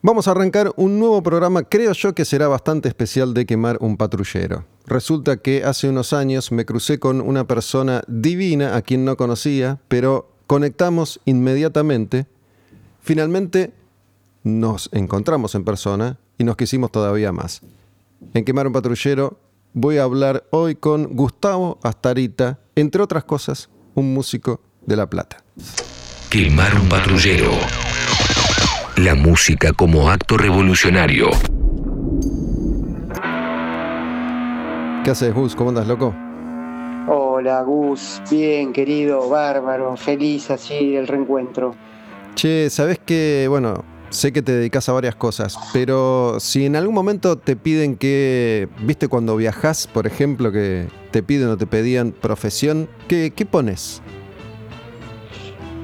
Vamos a arrancar un nuevo programa, creo yo que será bastante especial de quemar un patrullero. Resulta que hace unos años me crucé con una persona divina a quien no conocía, pero conectamos inmediatamente. Finalmente nos encontramos en persona y nos quisimos todavía más. En Quemar un patrullero voy a hablar hoy con Gustavo Astarita, entre otras cosas, un músico de La Plata. Quemar un patrullero. La música como acto revolucionario. ¿Qué haces, Gus? ¿Cómo andas, loco? Hola, Gus. Bien, querido, bárbaro. Feliz así el reencuentro. Che, ¿sabés que, bueno, sé que te dedicas a varias cosas, pero si en algún momento te piden que, viste, cuando viajas, por ejemplo, que te piden o te pedían profesión, ¿qué, qué pones?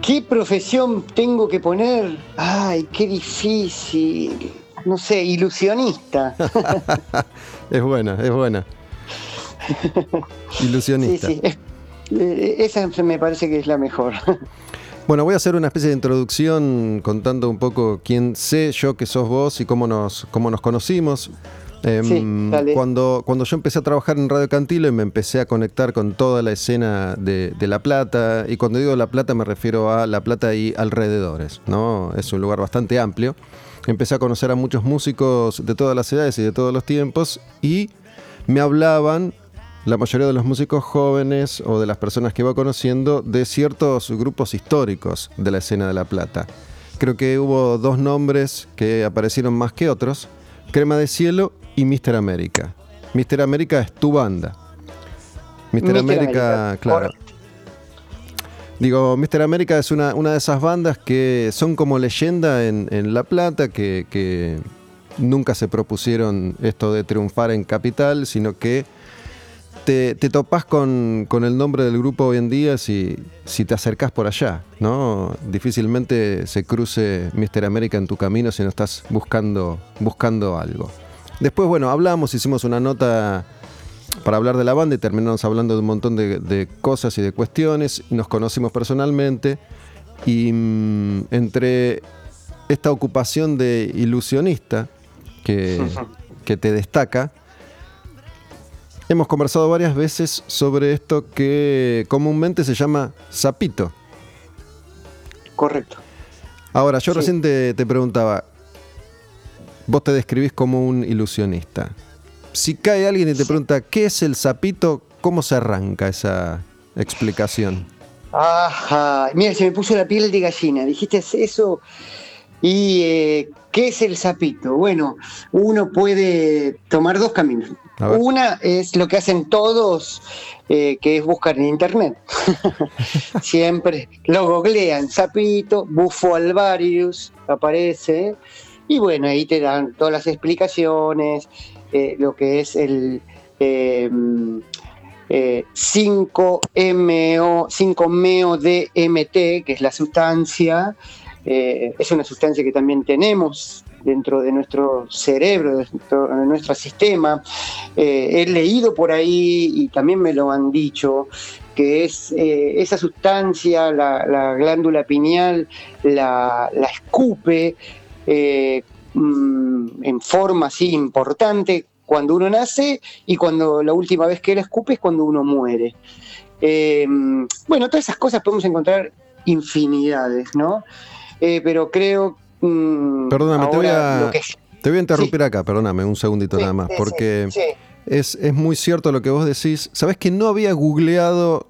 ¿Qué profesión tengo que poner? Ay, qué difícil. No sé, ilusionista. es buena, es buena. Ilusionista. Sí, sí. Eh, esa me parece que es la mejor. Bueno, voy a hacer una especie de introducción contando un poco quién sé yo que sos vos y cómo nos, cómo nos conocimos. Em, cuando, cuando yo empecé a trabajar en Radio Cantilo y me empecé a conectar con toda la escena de, La Plata, y cuando digo La Plata me refiero a La Plata y alrededores, ¿no? Es un lugar bastante amplio. Empecé a conocer a muchos músicos de todas las edades y de todos los tiempos y me hablaban, la mayoría de los músicos jóvenes o de las personas que iba conociendo, de ciertos grupos históricos de la escena de La Plata. Creo que hubo dos nombres que aparecieron más que otros, Crema de Cielo y Mister América. Mister América es tu banda. Mister América, claro. Digo, Mister América es una, una, de esas bandas que son como leyenda en, La Plata, que, nunca se propusieron esto de triunfar en Capital, sino que te, te topás con, el nombre del grupo hoy en día si, si te acercás por allá, ¿no? Difícilmente se cruce Mister América en tu camino si no estás buscando, buscando algo. Después, bueno, hablamos, hicimos una nota para hablar de la banda y terminamos hablando de un montón de, cosas y de cuestiones. Nos conocimos personalmente y mm, entre esta ocupación de ilusionista que, que te destaca, hemos conversado varias veces sobre esto que comúnmente se llama sapito. Correcto. Ahora, yo recién te, te preguntaba, vos te describís como un ilusionista. Si cae alguien y te pregunta, ¿qué es el sapito? ¿Cómo se arranca esa explicación? Ajá, mira, se me puso la piel de gallina. Dijiste eso. ¿Y eh, qué es el sapito? Bueno, uno puede tomar dos caminos. Una es lo que hacen todos, eh, que es buscar en internet. Siempre lo googlean, sapito, bufo alvarius, aparece. Y bueno, ahí te dan todas las explicaciones, eh, lo que es el 5-MO, 5-MeO DMT, que es la sustancia, eh, es una sustancia que también tenemos dentro de nuestro cerebro, de nuestro, sistema. Eh, he leído por ahí y también me lo han dicho que es esa sustancia, la, glándula pineal, la, la escupe eh, mm, en forma así importante cuando uno nace y cuando la última vez que él escupe es cuando uno muere. Eh, bueno, todas esas cosas podemos encontrar infinidades, ¿no? Eh, pero creo... Mm, perdóname, te voy, a, te voy a interrumpir acá, perdóname un segundito nada más, porque es, es muy cierto lo que vos decís. Sabes que no había googleado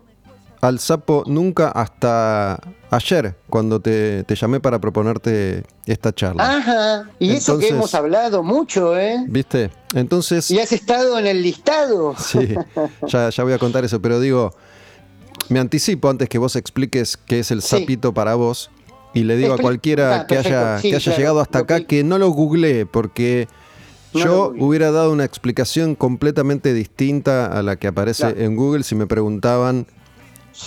al sapo nunca hasta ayer, cuando te, llamé para proponerte esta charla. Ajá, y eso que hemos hablado mucho, ¿eh? ¿Viste? Entonces... ¿Y has estado en el listado? Sí, ya, ya voy a contar eso, pero digo, me anticipo antes que vos expliques qué es el sapito para vos y le digo a cualquiera ah, que haya, que haya llegado hasta acá que no lo googlee porque... Yo hubiera dado una explicación completamente distinta a la que aparece en Google si me preguntaban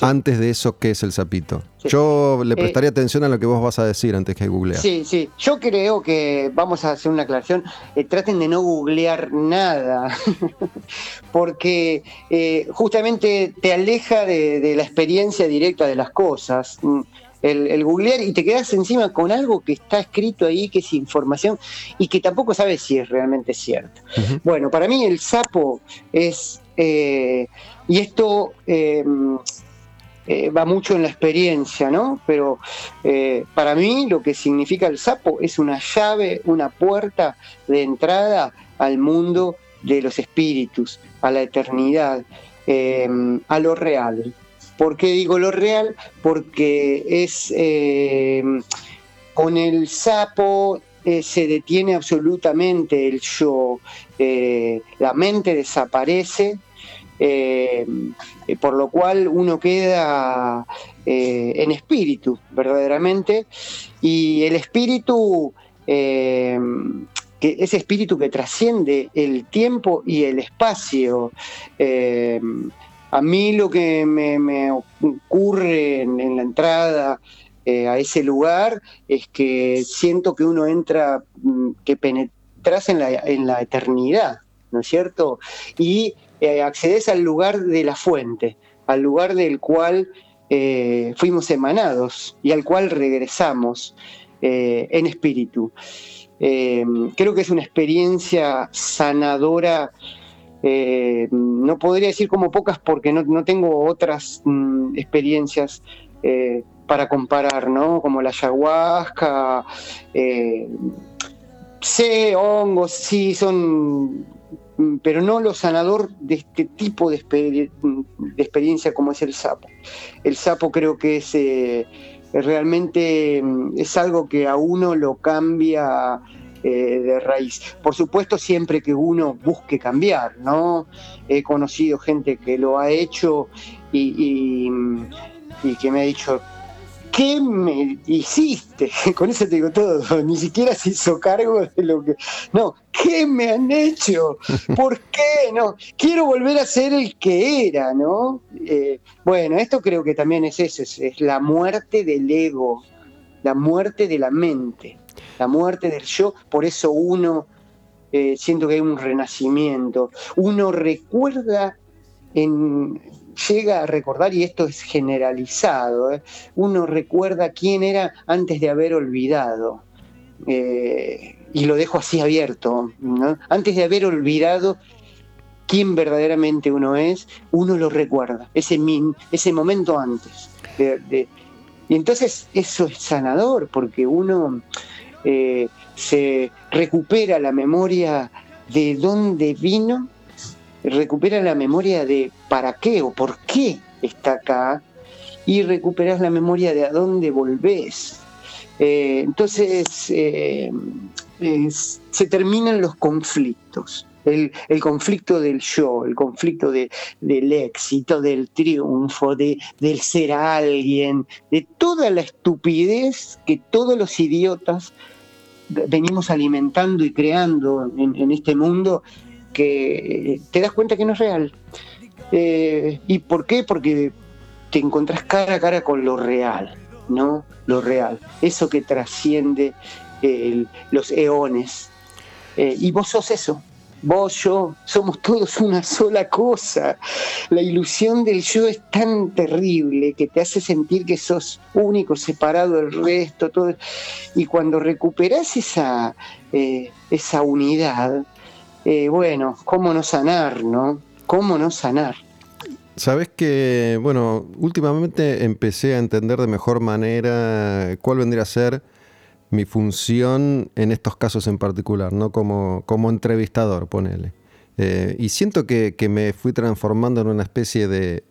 antes de eso, ¿qué es el sapito? Yo le eh, prestaría atención a lo que vos vas a decir antes que googlear. Sí, sí. Yo creo que vamos a hacer una aclaración. Eh, traten de no googlear nada, porque eh, justamente te aleja de, la experiencia directa de las cosas. Mm, el, googlear y te quedas encima con algo que está escrito ahí, que es información y que tampoco sabes si es realmente cierto. Bueno, para mí el sapo es, y esto eh, va mucho en la experiencia, ¿no? Pero eh, para mí lo que significa el sapo es una llave, una puerta de entrada al mundo de los espíritus, a la eternidad, em, a lo real. ¿Por qué digo lo real? Porque es eh, con el sapo eh, se detiene absolutamente el yo, eh, la mente desaparece, por lo cual uno queda en espíritu, verdaderamente, y el espíritu que ese espíritu que trasciende el tiempo y el espacio. A mí lo que me, ocurre en, la entrada eh, a ese lugar es que siento que uno entra, mm, que penetras en la eternidad, ¿no es cierto? Y eh, accedes al lugar de la fuente, al lugar del cual eh, fuimos emanados y al cual regresamos en espíritu. creo que es una experiencia sanadora eh, no podría decir como pocas porque no, tengo otras mm, experiencias eh, para comparar, ¿no? Como la ayahuasca, eh, sé, hongos, sí, son, pero no lo sanador de este tipo de, de experiencia como es el sapo. El sapo creo que es realmente mm, es algo que a uno lo cambia eh, de raíz. Por supuesto, siempre que uno busque cambiar, ¿no? He conocido gente que lo ha hecho y, que me ha dicho, ¿qué me hiciste? Con eso te digo todo, ni siquiera se hizo cargo de lo que... No, ¿qué me han hecho? ¿Por qué? No, quiero volver a ser el que era, ¿no? Eh, bueno, esto creo que también es eso, es la muerte del ego, la muerte de la mente la muerte del yo, por eso uno, eh, siento que hay un renacimiento, uno recuerda, en, llega a recordar, y esto es generalizado, eh, uno recuerda quién era antes de haber olvidado. Eh, y lo dejo así abierto, antes de haber olvidado quién verdaderamente uno es, uno lo recuerda, ese, ese momento antes. y entonces eso es sanador, porque uno eh, se recupera la memoria de dónde vino, recupera la memoria de para qué o por qué está acá y recuperas la memoria de a dónde volvés. Eh, entonces eh, se terminan los conflictos. El, conflicto del yo, el conflicto del éxito, del triunfo, de, del ser alguien, de toda la estupidez que todos los idiotas venimos alimentando y creando en, este mundo que te das cuenta que no es real. Eh, ¿Y por qué? Porque te encontrás cara a cara con lo real, ¿no? Lo real, eso que trasciende los eones. Eh, y vos sos eso, vos, yo, somos todos una sola cosa. La ilusión del yo es tan terrible que te hace sentir que sos único, separado del resto, todo. Y cuando recuperas esa, eh, esa unidad, eh, bueno, ¿cómo no sanar, no? ¿Cómo no sanar? Sabes que, bueno, últimamente empecé a entender de mejor manera cuál vendría a ser mi función en estos casos en particular, ¿no? Como, como entrevistador, ponele. Eh, y siento que, me fui transformando en una especie de,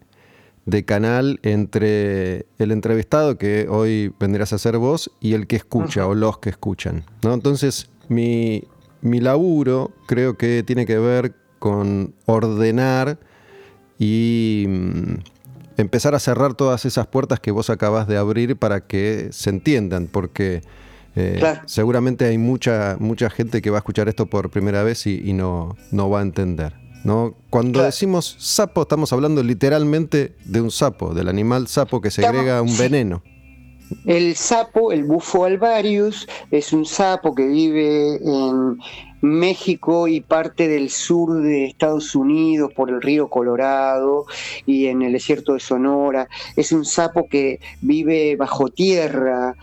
canal entre el entrevistado, que hoy vendrías a ser vos, y el que escucha o los que escuchan. ¿no? Entonces, mi, mi laburo creo que tiene que ver con ordenar y mm, empezar a cerrar todas esas puertas que vos acabas de abrir para que se entiendan, porque eh, seguramente hay mucha, mucha gente que va a escuchar esto por primera vez y, no, no va a entender. ¿no? Cuando decimos sapo, estamos hablando literalmente de un sapo, del animal sapo que segrega un veneno. El sapo, el bufo alvarius, es un sapo que vive en México y parte del sur de Estados Unidos por el río Colorado y en el desierto de Sonora. Es un sapo que vive bajo tierra,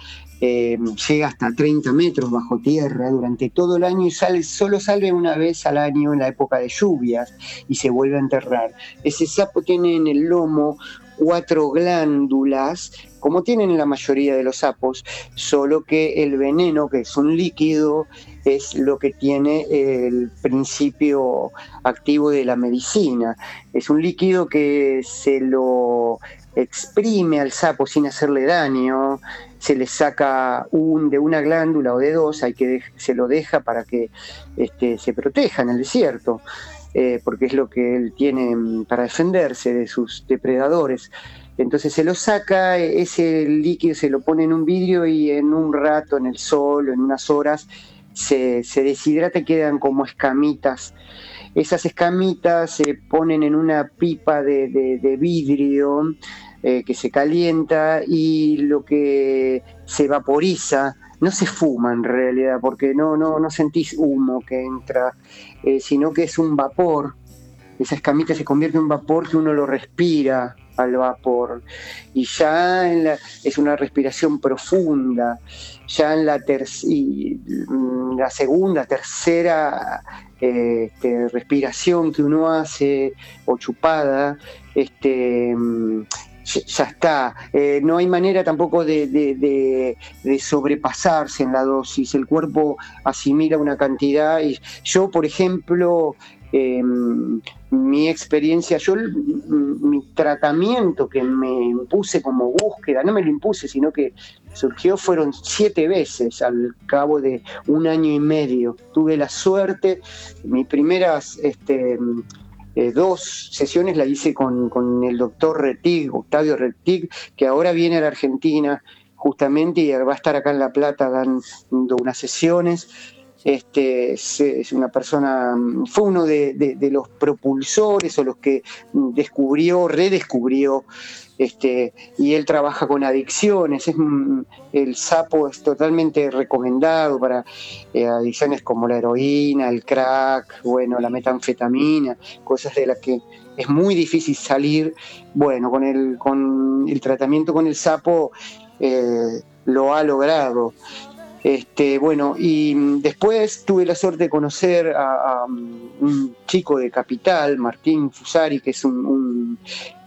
eh, llega hasta 30 metros bajo tierra durante todo el año y solo sale una vez al año en la época de lluvias y se vuelve a enterrar. Ese sapo tiene en el lomo cuatro glándulas, como tienen la mayoría de los sapos, solo que el veneno, que es un líquido, es lo que tiene el principio activo de la medicina. Es un líquido que se lo exprime al sapo sin hacerle daño, se le saca un, de una glándula o de dos, hay que se lo deja para que este, se proteja en el desierto. Eh, porque es lo que él tiene mm, para defenderse de sus depredadores. Entonces se lo saca, ese líquido se lo pone en un vidrio y en un rato, en el sol, en unas horas, se, deshidrata y quedan como escamitas. Esas escamitas se ponen en una pipa de, vidrio eh, que se calienta y lo que se vaporiza no se fuma en realidad, porque no, no, no sentís humo que entra, eh, sino que es un vapor. Esa escamita se convierte en un vapor que uno lo respira al vapor. Y ya en la, es una respiración profunda. Ya en la, mm, la segunda, tercera este, respiración que uno hace o chupada, este, mm, ya está. Eh, no hay manera tampoco de, sobrepasarse en la dosis. El cuerpo asimila una cantidad. Y yo, por ejemplo, em, mi experiencia, yo mi tratamiento que me impuse como búsqueda, no me lo impuse, sino que surgió fueron siete veces al cabo de un año y medio. Tuve la suerte, mis primeras... Este, eh, dos sesiones la hice con, el doctor Retig, Octavio Retig, que ahora viene a la Argentina justamente y va a estar acá en La Plata dando unas sesiones. Este, es, una persona, fue uno de, los propulsores o los que descubrió, redescubrió este, y él trabaja con adicciones. Es, el sapo es totalmente recomendado para eh, adicciones como la heroína, el crack, bueno, la metanfetamina, cosas de las que es muy difícil salir. Bueno, con el, con el tratamiento con el sapo eh, lo ha logrado. Este, bueno, y mm, después tuve la suerte de conocer a, mm, un chico de Capital, Martín Fusari, que es un,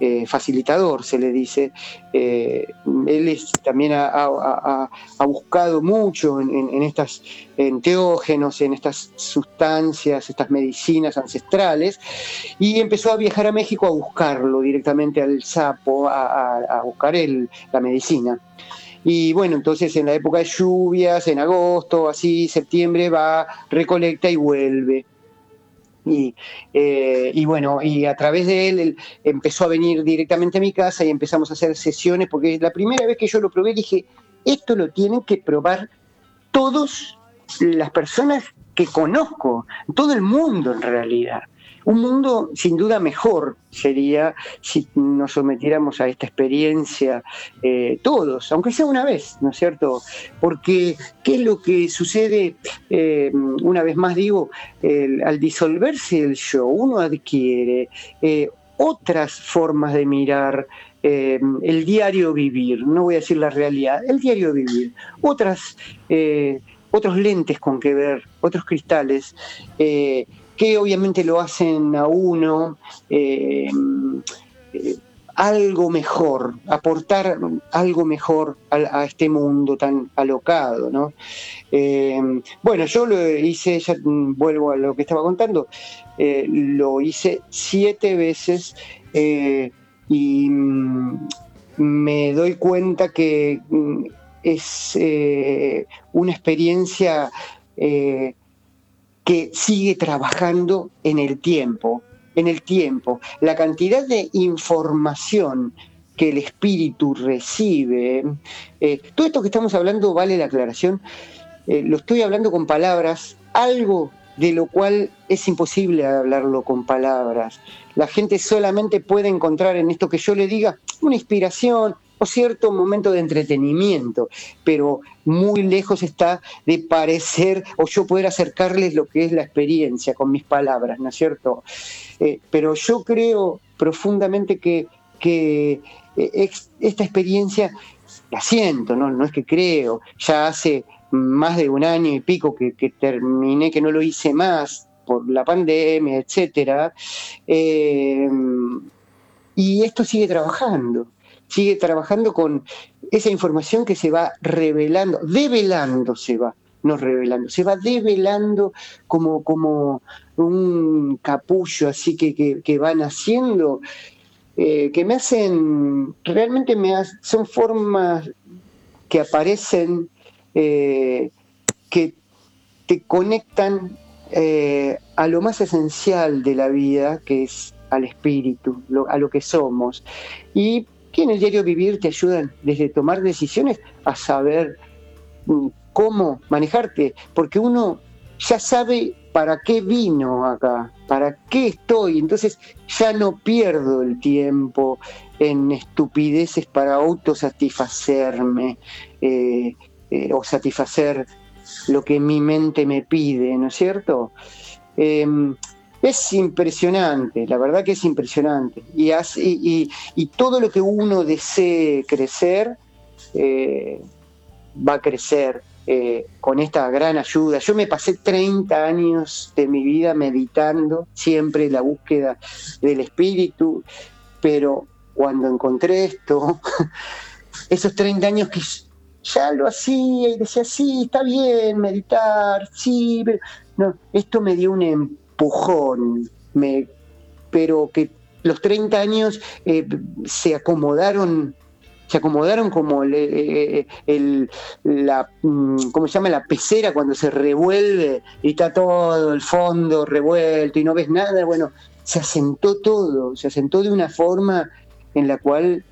eh, facilitador, se le dice. Eh, él también ha, buscado mucho en, estas enteógenos, en estas sustancias, estas medicinas ancestrales, y empezó a viajar a México a buscarlo directamente al sapo, a, buscar la medicina. Y bueno, entonces en la época de lluvias, en agosto, así, septiembre, va, recolecta y vuelve. Y, eh, y, bueno, y a través de él, él, empezó a venir directamente a mi casa y empezamos a hacer sesiones, porque la primera vez que yo lo probé dije, esto lo tienen que probar todas las personas que conozco, todo el mundo en realidad. Un mundo sin duda mejor sería si nos sometiéramos a esta experiencia eh, todos, aunque sea una vez, ¿no es cierto? Porque, ¿qué es lo que sucede? Eh, una vez más digo, al disolverse el yo, uno adquiere eh, otras formas de mirar el diario vivir, no voy a decir la realidad, el diario vivir, otras, otros lentes con que ver, otros cristales que obviamente lo hacen a uno eh, eh, algo mejor, aportar algo mejor a, este mundo tan alocado, ¿no? Eh, bueno, yo lo hice, ya vuelvo a lo que estaba contando, lo hice siete veces y mm, me doy cuenta que mm, es una experiencia que sigue trabajando en el tiempo, en el tiempo. La cantidad de información que el espíritu recibe, eh, todo esto que estamos hablando, vale la aclaración, eh, lo estoy hablando con palabras, algo de lo cual es imposible hablarlo con palabras. La gente solamente puede encontrar en esto que yo le diga una inspiración, cierto momento de entretenimiento, pero muy lejos está de parecer o yo poder acercarles lo que es la experiencia con mis palabras, ¿no es cierto? Eh, pero yo creo profundamente que, que eh, esta experiencia la siento, ¿no? no es que creo, ya hace más de un año y pico que, terminé, que no lo hice más por la pandemia, etcétera, eh, y esto sigue trabajando, sigue trabajando con esa información que se va revelando, develando se va, no revelando, se va develando como, como un capullo así que, que, van haciendo, eh, que me hacen, realmente me son formas que aparecen eh, que te conectan eh, a lo más esencial de la vida, que es al espíritu, a lo que somos. Y que en el diario vivir te ayudan desde tomar decisiones a saber mm, cómo manejarte, porque uno ya sabe para qué vino acá, para qué estoy, entonces ya no pierdo el tiempo en estupideces para autosatisfacerme. Eh, eh, o satisfacer lo que mi mente me pide, ¿no es cierto? Em, es impresionante, la verdad que es impresionante. Y, y, todo lo que uno desee crecer, eh, va a crecer eh, con esta gran ayuda. Yo me pasé 30 años de mi vida meditando, siempre la búsqueda del espíritu, pero cuando encontré esto, esos 30 años que ya lo hacía y decía, sí, está bien meditar, sí, pero no, esto me dio un empujón, me, pero que los 30 años eh, se acomodaron se acomodaron como eh, eh, la mm, ¿cómo se llama? la pecera cuando se revuelve y está todo el fondo revuelto y no ves nada, bueno, se asentó todo, se asentó de una forma en la cual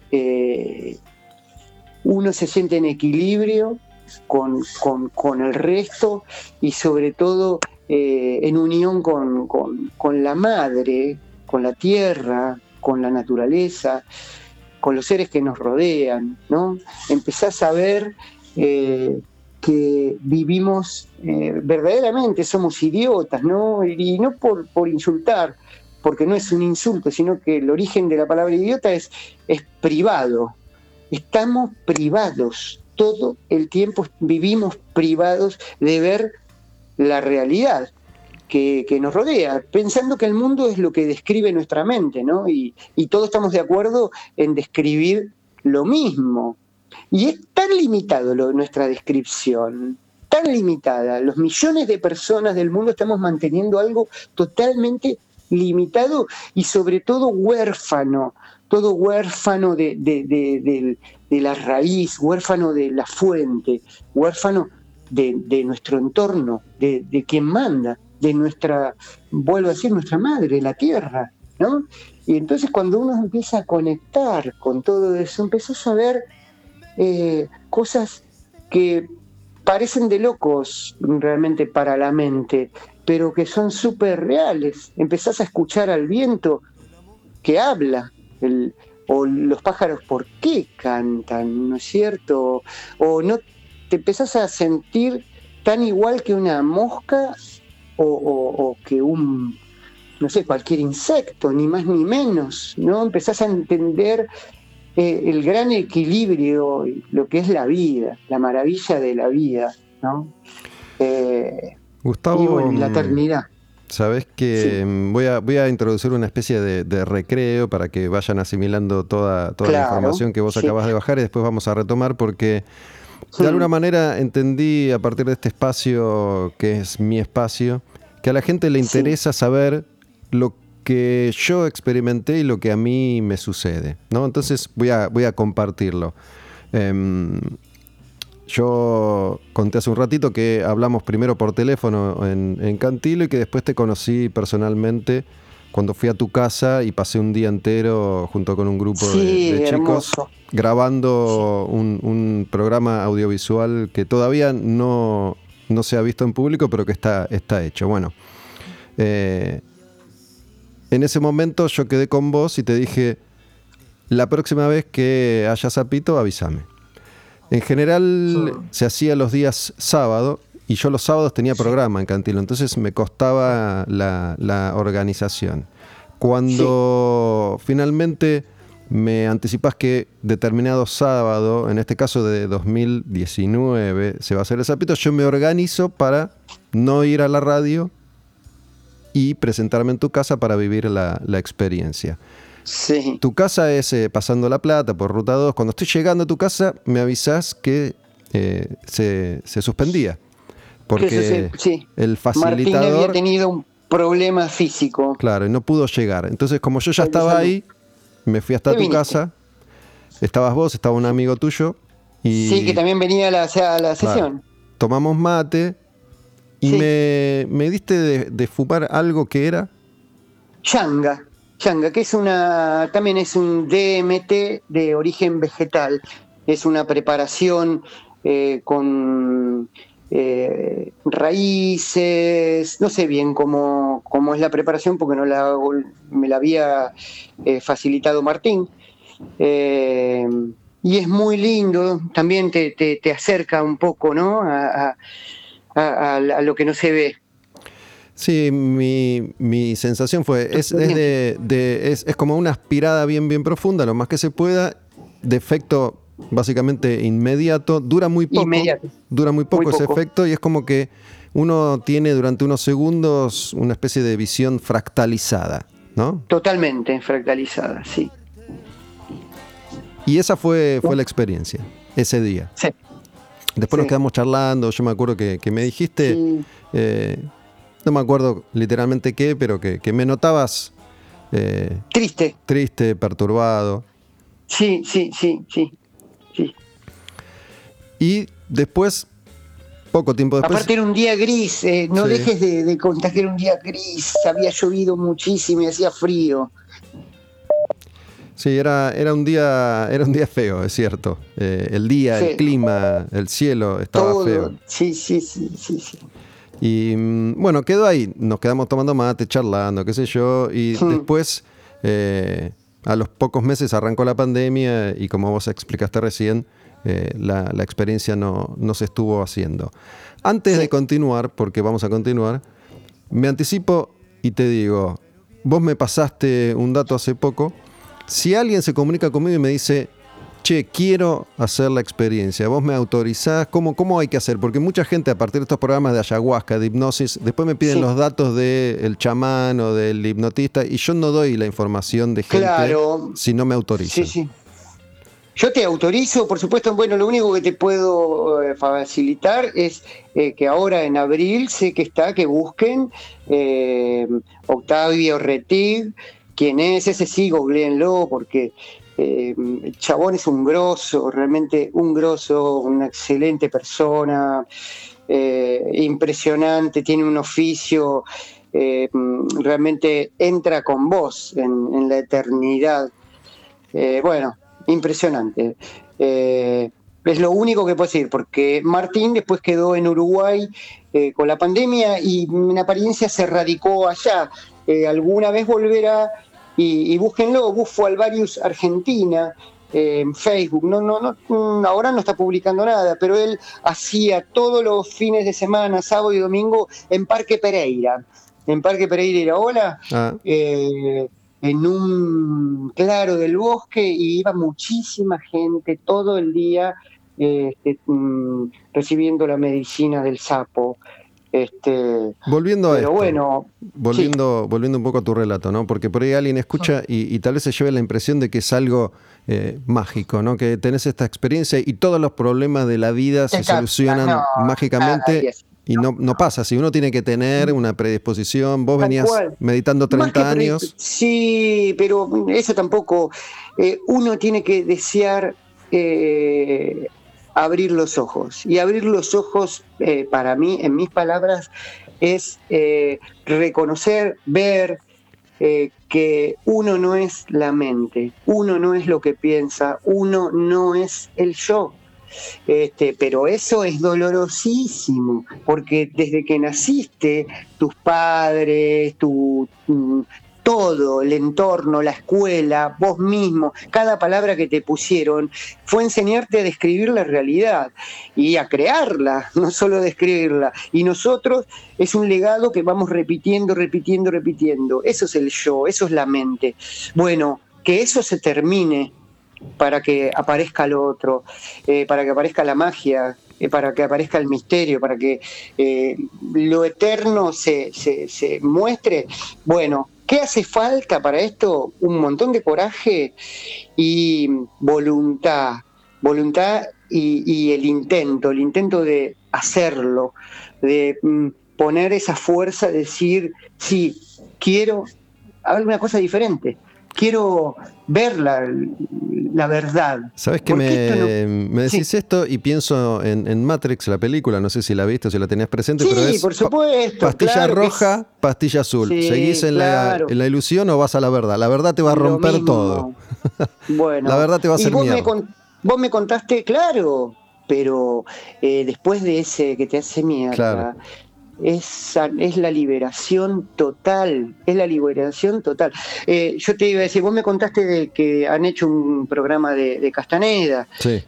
uno se siente en equilibrio con, el resto y sobre todo eh, en unión con, la madre, con la tierra, con la naturaleza, con los seres que nos rodean, ¿no? Empezás a ver eh, que vivimos eh, verdaderamente, somos idiotas, ¿no? Y, no por, por, insultar, porque no es un insulto, sino que el origen de la palabra idiota es, es privado, Estamos privados, todo el tiempo vivimos privados de ver la realidad que, nos rodea, pensando que el mundo es lo que describe nuestra mente, ¿no? Y, todos estamos de acuerdo en describir lo mismo. Y es tan limitado nuestra descripción, tan limitada. Los millones de personas del mundo estamos manteniendo algo totalmente limitado y sobre todo huérfano todo huérfano de, la raíz, huérfano de la fuente, huérfano de, nuestro entorno, de, quien manda, de nuestra, vuelvo a decir, nuestra madre, la tierra, ¿no? Y entonces cuando uno empieza a conectar con todo eso, empezás a ver eh, cosas que parecen de locos realmente para la mente, pero que son súper reales. Empezás a escuchar al viento que habla, o los pájaros por qué cantan, ¿no es cierto? O no te empezás a sentir tan igual que una mosca o, que un, no sé, cualquier insecto, ni más ni menos, ¿no? Empezás a entender eh, el gran equilibrio, lo que es la vida, la maravilla de la vida, ¿no? Eh, Gustavo, y la eternidad. Sabes que mm, voy, a, voy a introducir una especie de, recreo para que vayan asimilando toda, toda la información que vos acabas de bajar y después vamos a retomar porque de alguna manera entendí a partir de este espacio que es mi espacio que a la gente le interesa saber lo que yo experimenté y lo que a mí me sucede. ¿no? Entonces voy a, voy a compartirlo. Em, yo conté hace un ratito que hablamos primero por teléfono en, Cantilo y que después te conocí personalmente cuando fui a tu casa y pasé un día entero junto con un grupo de, chicos grabando un, programa audiovisual que todavía no, se ha visto en público, pero que está, está hecho. Bueno, eh, en ese momento yo quedé con vos y te dije, la próxima vez que haya sapito, avísame. En general se hacía los días sábado y yo los sábados tenía programa en Cantilo, entonces me costaba la, organización. Cuando finalmente me anticipas que determinado sábado, en este caso de 2019, se va a hacer el sapito, yo me organizo para no ir a la radio y presentarme en tu casa para vivir la, experiencia. Sí. Tu casa es eh, pasando la plata por ruta 2. Cuando estoy llegando a tu casa, me avisas que eh, se, suspendía. Porque el facilitador. Martín había tenido un problema físico. Claro, y no pudo llegar. Entonces, como yo ya estaba ahí, me fui hasta tu casa. Estabas vos, estaba un amigo tuyo. Y, sí, que también venía a la, la sesión. Tomamos mate, y me, diste de, fumar algo que era. Yanga. Yanga, que es una. también es un DMT de origen vegetal. Es una preparación eh, con eh, raíces. No sé bien cómo, cómo, es la preparación porque no me la había eh, facilitado Martín. y es muy lindo, también te, te, acerca un poco ¿no? a a, lo que no se ve. Sí, mi, sensación fue, es, es, es, como una aspirada bien, bien profunda, lo más que se pueda, de efecto básicamente inmediato, dura muy poco, dura muy poco, ese efecto y es como que uno tiene durante unos segundos una especie de visión fractalizada, ¿no? Totalmente fractalizada, sí. Y esa fue, fue la experiencia, ese día. Sí. Después nos quedamos charlando, yo me acuerdo que, me dijiste, eh, no me acuerdo literalmente qué, pero que, me notabas... Eh, triste. Triste, perturbado. Sí, sí, sí, sí, sí. Y después, poco tiempo después... Aparte era un día gris, eh, no dejes de, de contagiar un día gris, había llovido muchísimo y hacía frío. Sí, era, era, un día, era un día feo, es cierto. Eh, el día, el clima, el cielo estaba feo. Sí, sí, sí, sí, sí. Y mm, bueno, quedó ahí. Nos quedamos tomando mate, charlando, qué sé yo. Y después, eh, a los pocos meses arrancó la pandemia y como vos explicaste recién, eh, la, experiencia no, no, se estuvo haciendo. Antes de continuar, porque vamos a continuar, me anticipo y te digo, vos me pasaste un dato hace poco si alguien se comunica conmigo y me dice, che, quiero hacer la experiencia, vos me autorizás, ¿cómo, cómo hay que hacer? Porque mucha gente a partir de estos programas de ayahuasca, de hipnosis, después me piden los datos del chamán o del hipnotista y yo no doy la información de gente si no me autorizan. Sí, sí. Yo te autorizo, por supuesto, bueno, lo único que te puedo eh, facilitar es eh, que ahora en abril sé que está, que busquen eh, Octavio Retig, quién es, ese sí, googleenlo, porque eh, chabón es un grosso, realmente un grosso, una excelente persona, eh, impresionante, tiene un oficio, eh, realmente entra con vos en, la eternidad. bueno, impresionante. es lo único que puedo decir, porque Martín después quedó en Uruguay con la pandemia y en apariencia se radicó allá. alguna vez volverá y, búsquenlo, Bufo Alvarius Argentina, en Facebook, no, no, no, mm, ahora no está publicando nada, pero él hacía todos los fines de semana, sábado y domingo, en Parque Pereira. En Parque Pereira era hola, ah. eh, en un claro del bosque, y iba muchísima gente todo el día este, mm, recibiendo la medicina del sapo. Este, volviendo a esto, bueno, volviendo, volviendo un poco a tu relato, ¿no? Porque por ahí alguien escucha y, tal vez se lleve la impresión de que es algo eh, mágico, ¿no? Que tenés esta experiencia y todos los problemas de la vida se solucionan mágicamente. Y no, no pasa, si uno tiene que tener una predisposición, vos venías meditando 30 años. Sí, pero eso tampoco. Eh, uno tiene que desear eh, abrir los ojos. Y abrir los ojos, eh, para mí, en mis palabras, es eh, reconocer, ver eh, que uno no es la mente, uno no es lo que piensa, uno no es el yo. Este, pero eso es dolorosísimo, porque desde que naciste, tus padres, tu, todo, el entorno, la escuela, vos mismo, cada palabra que te pusieron, fue enseñarte a describir la realidad y a crearla, no solo describirla. Y nosotros es un legado que vamos repitiendo, repitiendo, repitiendo. Eso es el yo, eso es la mente. Bueno, que eso se termine para que aparezca lo otro, eh, para que aparezca la magia, eh, para que aparezca el misterio, para que eh, lo eterno se, se, muestre. Bueno, ¿qué hace falta para esto? Un montón de coraje y voluntad, voluntad y, el intento, el intento de hacerlo, de mm, poner esa fuerza, decir, sí, quiero alguna cosa diferente quiero ver la, la verdad. ¿Sabes que me, me, decís esto y pienso en, Matrix, la película? No sé si la viste o si la tenías presente, pero es por supuesto, pastilla roja, pastilla azul. ¿Seguís en, la, en, la, ilusión o vas a la verdad? La verdad te va a romper todo. Bueno, la verdad te va a hacer vos mierda. Me vos me contaste, claro, pero eh, después de ese que te hace mierda, claro es, es la liberación total, es la liberación total. Eh, yo te iba a decir, vos me contaste de que han hecho un programa de, Castaneda.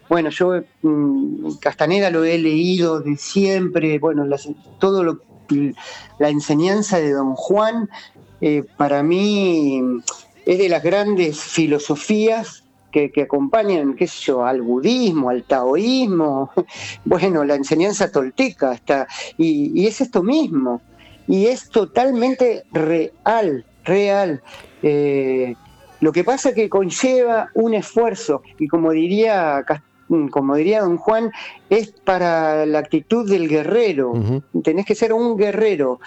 Bueno, yo mm, Castaneda lo he leído de siempre, bueno, todo lo, la enseñanza de don Juan, eh, para mí es de las grandes filosofías que, acompañan, qué sé yo, al budismo, al taoísmo, bueno, la enseñanza tolteca está, y, es esto mismo, y es totalmente real, real. Eh, lo que pasa es que conlleva un esfuerzo, y como diría como diría don Juan, es para la actitud del guerrero. Tenés que ser un guerrero.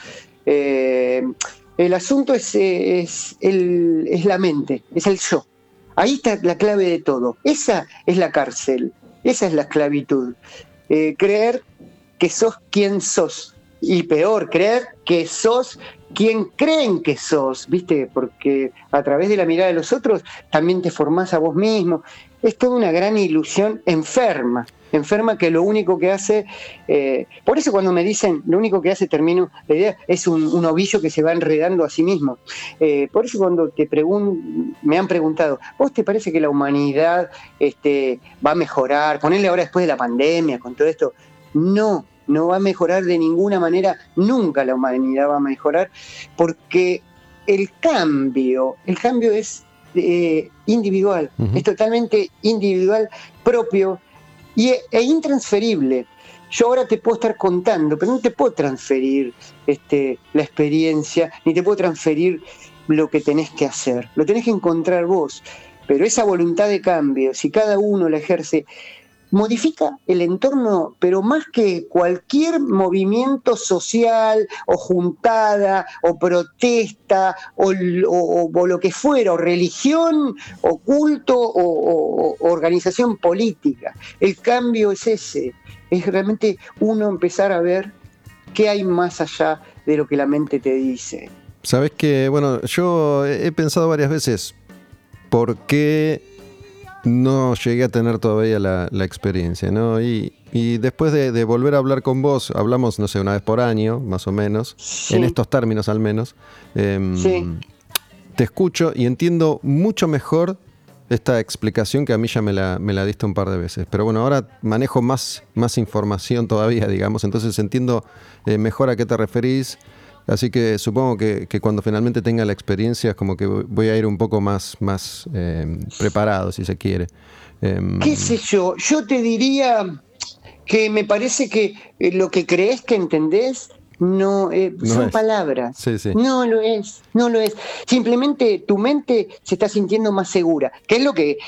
Eh, el asunto es, es, es, la mente, es el yo. Ahí está la clave de todo. Esa es la cárcel, esa es la esclavitud. Eh, creer que sos quien sos. Y peor, creer que sos quien creen que sos, ¿viste? Porque a través de la mirada de los otros también te formás a vos mismo. Es toda una gran ilusión enferma enferma que lo único que hace, eh, por eso cuando me dicen, lo único que hace, termino la idea, es un, ovillo que se va enredando a sí mismo. Eh, por eso cuando te me han preguntado, ¿vos te parece que la humanidad este, va a mejorar? Ponerle ahora después de la pandemia, con todo esto. No, no va a mejorar de ninguna manera, nunca la humanidad va a mejorar, porque el cambio, el cambio es eh, individual, es totalmente individual, propio y, e intransferible. Yo ahora te puedo estar contando, pero no te puedo transferir este, la experiencia, ni te puedo transferir lo que tenés que hacer. Lo tenés que encontrar vos. Pero esa voluntad de cambio, si cada uno la ejerce, modifica el entorno, pero más que cualquier movimiento social o juntada o protesta o, lo que fuera, o religión o culto o, organización política. El cambio es ese, es realmente uno empezar a ver qué hay más allá de lo que la mente te dice. Sabes que, bueno, yo he pensado varias veces, ¿por qué no llegué a tener todavía la, experiencia, ¿no? Y, después de, volver a hablar con vos, hablamos, no sé, una vez por año, más o menos, en estos términos al menos. Em, te escucho y entiendo mucho mejor esta explicación que a mí ya me la, me la diste un par de veces. Pero bueno, ahora manejo más, más información todavía, digamos, entonces entiendo eh, mejor a qué te referís. Así que supongo que, cuando finalmente tenga la experiencia es como que voy a ir un poco más, más em, preparado, si se quiere. Em, ¿Qué sé yo? Yo te diría que me parece que eh, lo que crees que entendés no, eh, son palabras. No lo es, no lo es. Simplemente tu mente se está sintiendo más segura, que es lo que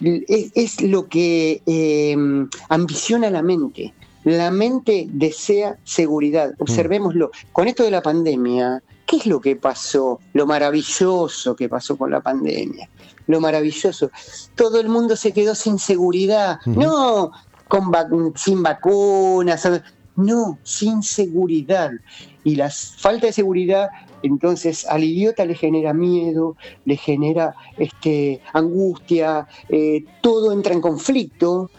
es, lo que em, ambiciona la mente. La mente desea seguridad. Mm. Observémoslo. Con esto de la pandemia, ¿qué es lo que pasó? Lo maravilloso que pasó con la pandemia. Lo maravilloso. Todo el mundo se quedó sin seguridad. No con sin vacunas. No, sin seguridad. Y la falta de seguridad, entonces al idiota le genera miedo, le genera este, angustia, eh, todo entra en conflicto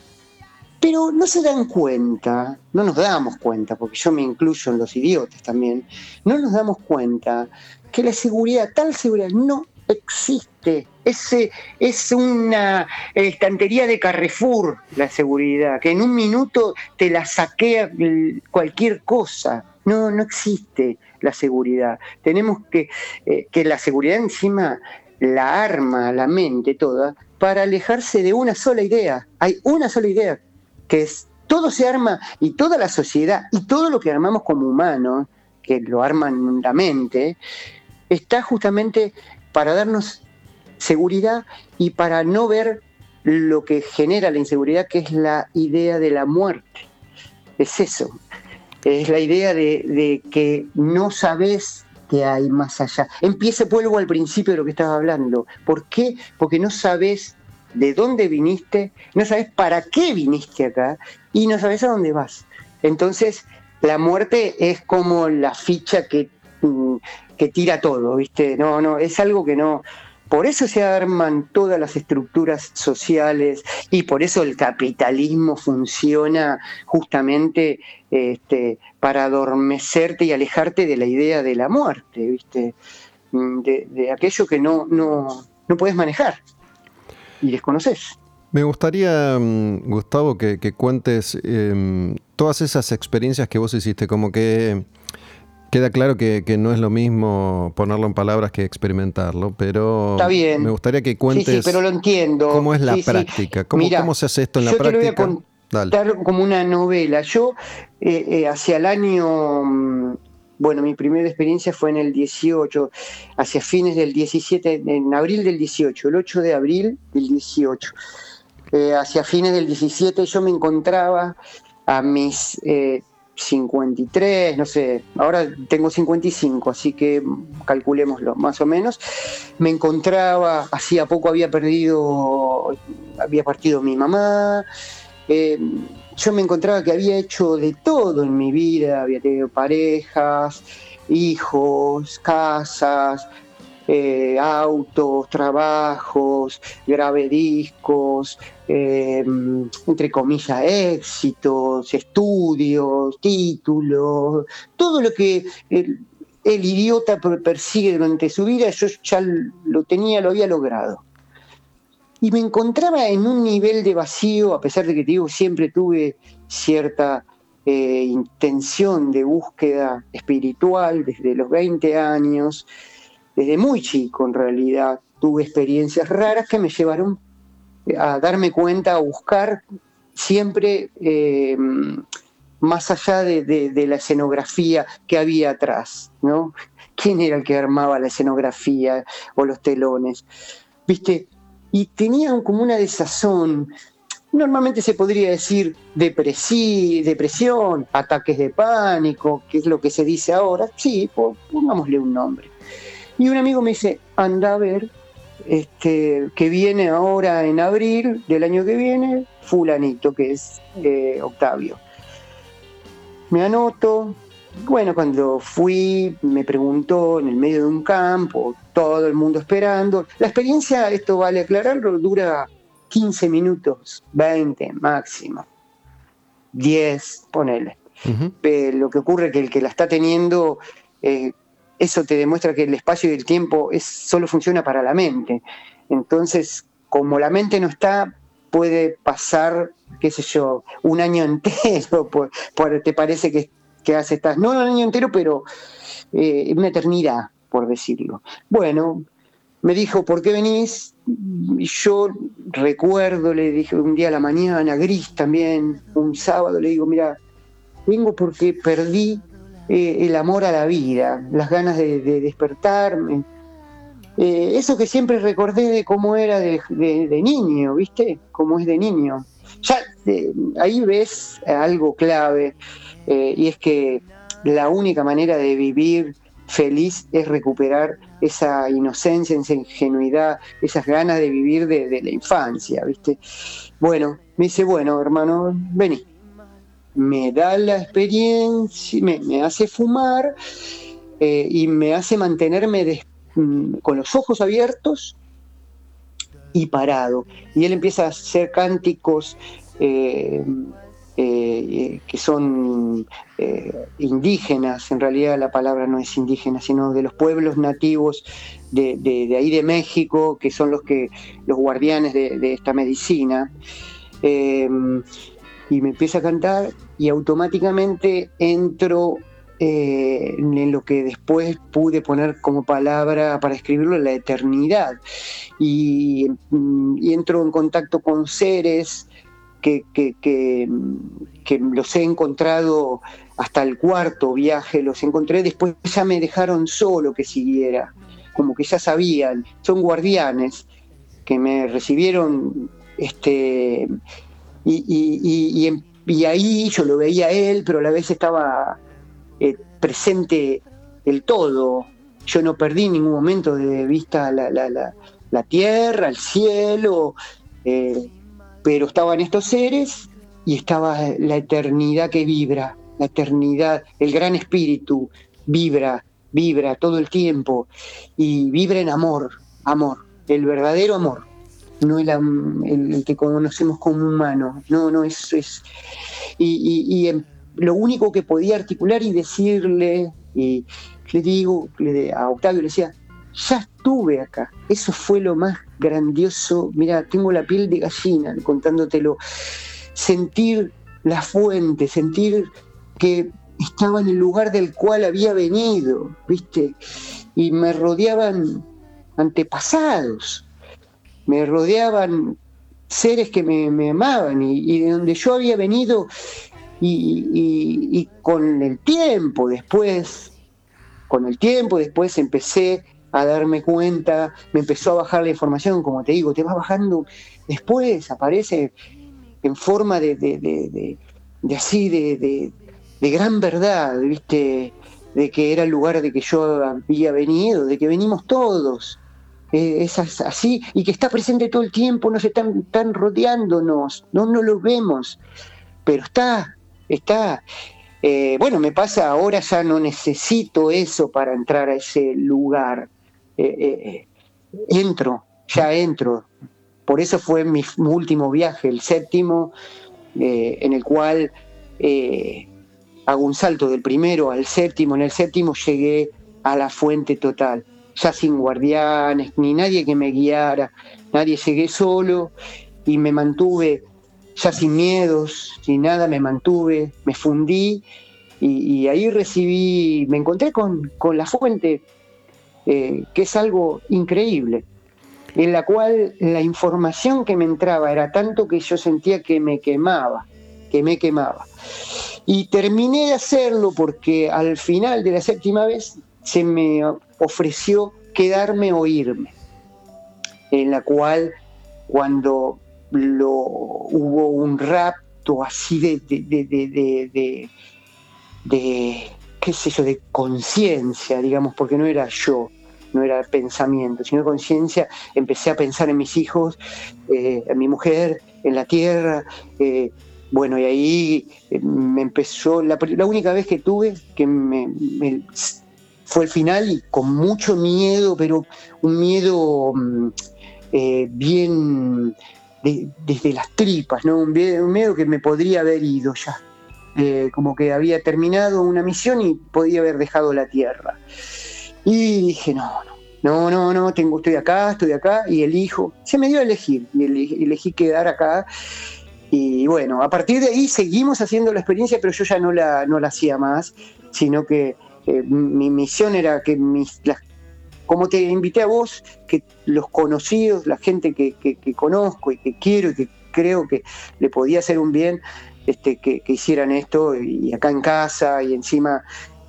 Pero no se dan cuenta, no nos damos cuenta, porque yo me incluyo en los idiotas también, no nos damos cuenta que la seguridad, tal seguridad, no existe. Ese es una estantería de Carrefour, la seguridad, que en un minuto te la saquea cualquier cosa. No, no existe la seguridad. Tenemos que, eh, que la seguridad encima la arma, la mente toda, para alejarse de una sola idea. Hay una sola idea, que es todo se arma y toda la sociedad y todo lo que armamos como humanos, que lo arman la mente, está justamente para darnos seguridad y para no ver lo que genera la inseguridad, que es la idea de la muerte. Es eso, es la idea de, que no sabes que hay más allá. Empieza, vuelvo al principio de lo que estaba hablando. ¿Por qué? Porque no sabes de dónde viniste, no sabes para qué viniste acá y no sabes a dónde vas. Entonces, la muerte es como la ficha que, mm, que tira todo, ¿viste? No, no, es algo que no, por eso se arman todas las estructuras sociales y por eso el capitalismo funciona justamente este, para adormecerte y alejarte de la idea de la muerte, ¿viste? Mm, de, aquello que no, no, no puedes manejar y desconoces. Me gustaría, mm, Gustavo, que, cuentes em, todas esas experiencias que vos hiciste, como que Queda claro que, no es lo mismo ponerlo en palabras que experimentarlo, pero me gustaría que cuentes pero lo entiendo. cómo es la práctica, cómo, cómo, se hace esto en la práctica. Te lo voy a contar como una novela. Yo, eh, eh, hacia el año, mm, bueno, mi primera experiencia fue en el 18, hacia fines del 17, en abril del 18, el 8 de abril del 18. Eh, hacia fines del 17 yo me encontraba a mis 53, no sé, ahora tengo 55, así que calculémoslo más o menos. Me encontraba, hacía poco había perdido, había partido mi mamá. Eh, yo me encontraba que había hecho de todo en mi vida, había tenido parejas, hijos, casas, eh, autos, trabajos, grave discos, eh, entre comillas, éxitos, estudios, títulos, todo lo que el, idiota persigue durante su vida, yo ya lo tenía, lo había logrado. Y me encontraba en un nivel de vacío, a pesar de que digo, siempre tuve cierta eh, intención de búsqueda espiritual desde los 20 años, desde muy chico en realidad tuve experiencias raras que me llevaron a darme cuenta, a buscar siempre eh, más allá de, la escenografía que había atrás, ¿no? ¿Quién era el que armaba la escenografía o los telones? ¿Viste? Y tenían como una desazón, normalmente se podría decir depresión, ataques de pánico, que es lo que se dice ahora, sí, pongámosle un nombre. Y un amigo me dice, anda a ver, este, que viene ahora en abril del año que viene, fulanito, que es eh, Octavio. Me anoto, bueno, cuando fui, me preguntó en el medio de un campo, todo el mundo esperando. La experiencia, esto vale aclararlo, dura 15 minutos, 20 máximo, 10, ponele. Pero lo que ocurre es que el que la está teniendo eh, eso te demuestra que el espacio y el tiempo es, solo funciona para la mente. Entonces, como la mente no está, puede pasar, qué sé yo, un año entero, por, te parece que, que hace estás, no un año entero, pero eh, una eternidad, por decirlo. Bueno, me dijo, ¿por qué venís? Yo recuerdo, le dije un día a la mañana, gris también, un sábado, le digo, mira, vengo porque perdí eh, el amor a la vida, las ganas de, despertarme. Eh, eso que siempre recordé de cómo era de, niño, ¿viste? Cómo es de niño. Ya eh, ahí ves algo clave, y es que la única manera de vivir feliz es recuperar esa inocencia, esa ingenuidad, esas ganas de vivir de, de la infancia, ¿viste? Bueno, me dice, bueno, hermano, vení me da la experiencia, me, hace fumar eh, y me hace mantenerme mm, con los ojos abiertos y parado. Y él empieza a hacer cánticos eh, eh, que son indígenas, en realidad la palabra no es indígena, sino de los pueblos nativos de, ahí de México, que son los que los guardianes de, esta medicina. y me empieza a cantar y automáticamente entro eh, en lo que después pude poner como palabra para escribirlo, la eternidad. Y, entro en contacto con seres que, que, los he encontrado hasta el cuarto viaje, los encontré, después ya me dejaron solo que siguiera, como que ya sabían, son guardianes que me recibieron este, y, y ahí yo lo veía él, pero a la vez estaba eh, presente el todo. Yo no perdí ningún momento de vista la, tierra, el cielo, eh, pero estaban estos seres y estaba la eternidad que vibra, la eternidad, el gran espíritu vibra, vibra todo el tiempo y vibra en amor, amor, el verdadero amor, no el, que conocemos como humano, no, no, es, es y, y, y, lo único que podía articular y decirle, y le digo a Octavio, le decía, ya estuve acá, eso fue lo más grandioso, mira, tengo la piel de gallina contándotelo, sentir la fuente, sentir que estaba en el lugar del cual había venido, ¿viste? Y me rodeaban antepasados, me rodeaban seres que me, amaban y, de donde yo había venido y, con el tiempo después, con el tiempo después empecé a darme cuenta, me empezó a bajar la información, como te digo, te va bajando, después aparece en forma de, de, así, de, gran verdad. De que era el lugar de que yo había venido, de que venimos todos. Eh, es así, y que está presente todo el tiempo, no se están, están rodeándonos, no, no lo vemos, pero está, está. Eh, bueno, me pasa ahora ya no necesito eso para entrar a ese lugar. Eh, eh, entro, ya entro. Por eso fue mi último viaje, el séptimo, en el cual hago un salto del primero al séptimo. En el séptimo llegué a la fuente total, ya sin guardianes, ni nadie que me guiara, nadie llegué solo y me mantuve ya sin miedos, sin nada, me mantuve, me fundí y, ahí recibí, me encontré con, la fuente, eh, que es algo increíble, en la cual la información que me entraba era tanto que yo sentía que me quemaba, que me quemaba. Y terminé de hacerlo porque al final de la séptima vez se me ofreció quedarme o irme, en la cual cuando lo, hubo un rapto así de, qué sé yo, de conciencia, digamos, porque no era yo, no era pensamiento, sino conciencia, empecé a pensar en mis hijos, eh, en mi mujer, en la tierra, eh, bueno, y ahí eh, me empezó, la, única vez que tuve, que me, fue el final y con mucho miedo, pero un miedo mm, bien desde las tripas, ¿no? Un miedo, que me podría haber ido ya. Eh, como que había terminado una misión y podía haber dejado la tierra. Y dije, no, no, no, no, tengo, estoy acá, estoy acá, y elijo. Se me dio a elegir, y elegí, quedar acá. Y bueno, a partir de ahí seguimos haciendo la experiencia, pero yo ya no la, no la hacía más, sino que eh, mi misión era que mis, como te invité a vos, que los conocidos, la gente que, conozco y que quiero y que creo que le podía hacer un bien, este, que, hicieran esto y acá en casa y encima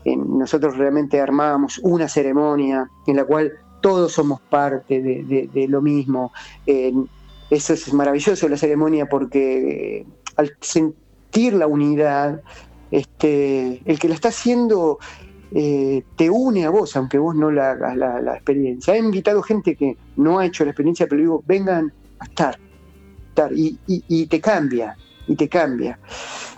nosotros realmente armábamos una ceremonia en la cual todos somos parte de, lo mismo. eso es maravilloso la ceremonia porque al sentir la unidad, este, el que la está haciendo eh, te une a vos, aunque vos no la hagas la, experiencia. He invitado gente que no ha hecho la experiencia, pero digo, vengan a estar y, te cambia, y te cambia.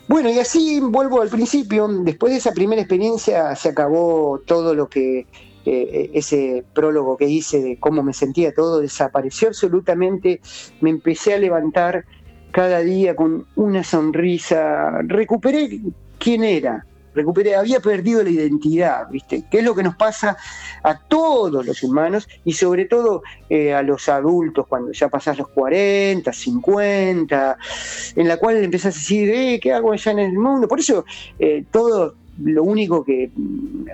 Bueno, y así vuelvo al principio, después de esa primera experiencia se acabó todo lo que eh, ese prólogo que hice de cómo me sentía todo, desapareció absolutamente, me empecé a levantar cada día con una sonrisa. Recuperé quién era, recuperé, había perdido la identidad, ¿viste? ¿Qué es lo que nos pasa a todos los humanos y sobre todo eh, a los adultos cuando ya pasás los 40, 50, en la cual empezás a decir, eh, ¿qué hago allá en el mundo? Por eso eh, todo lo único que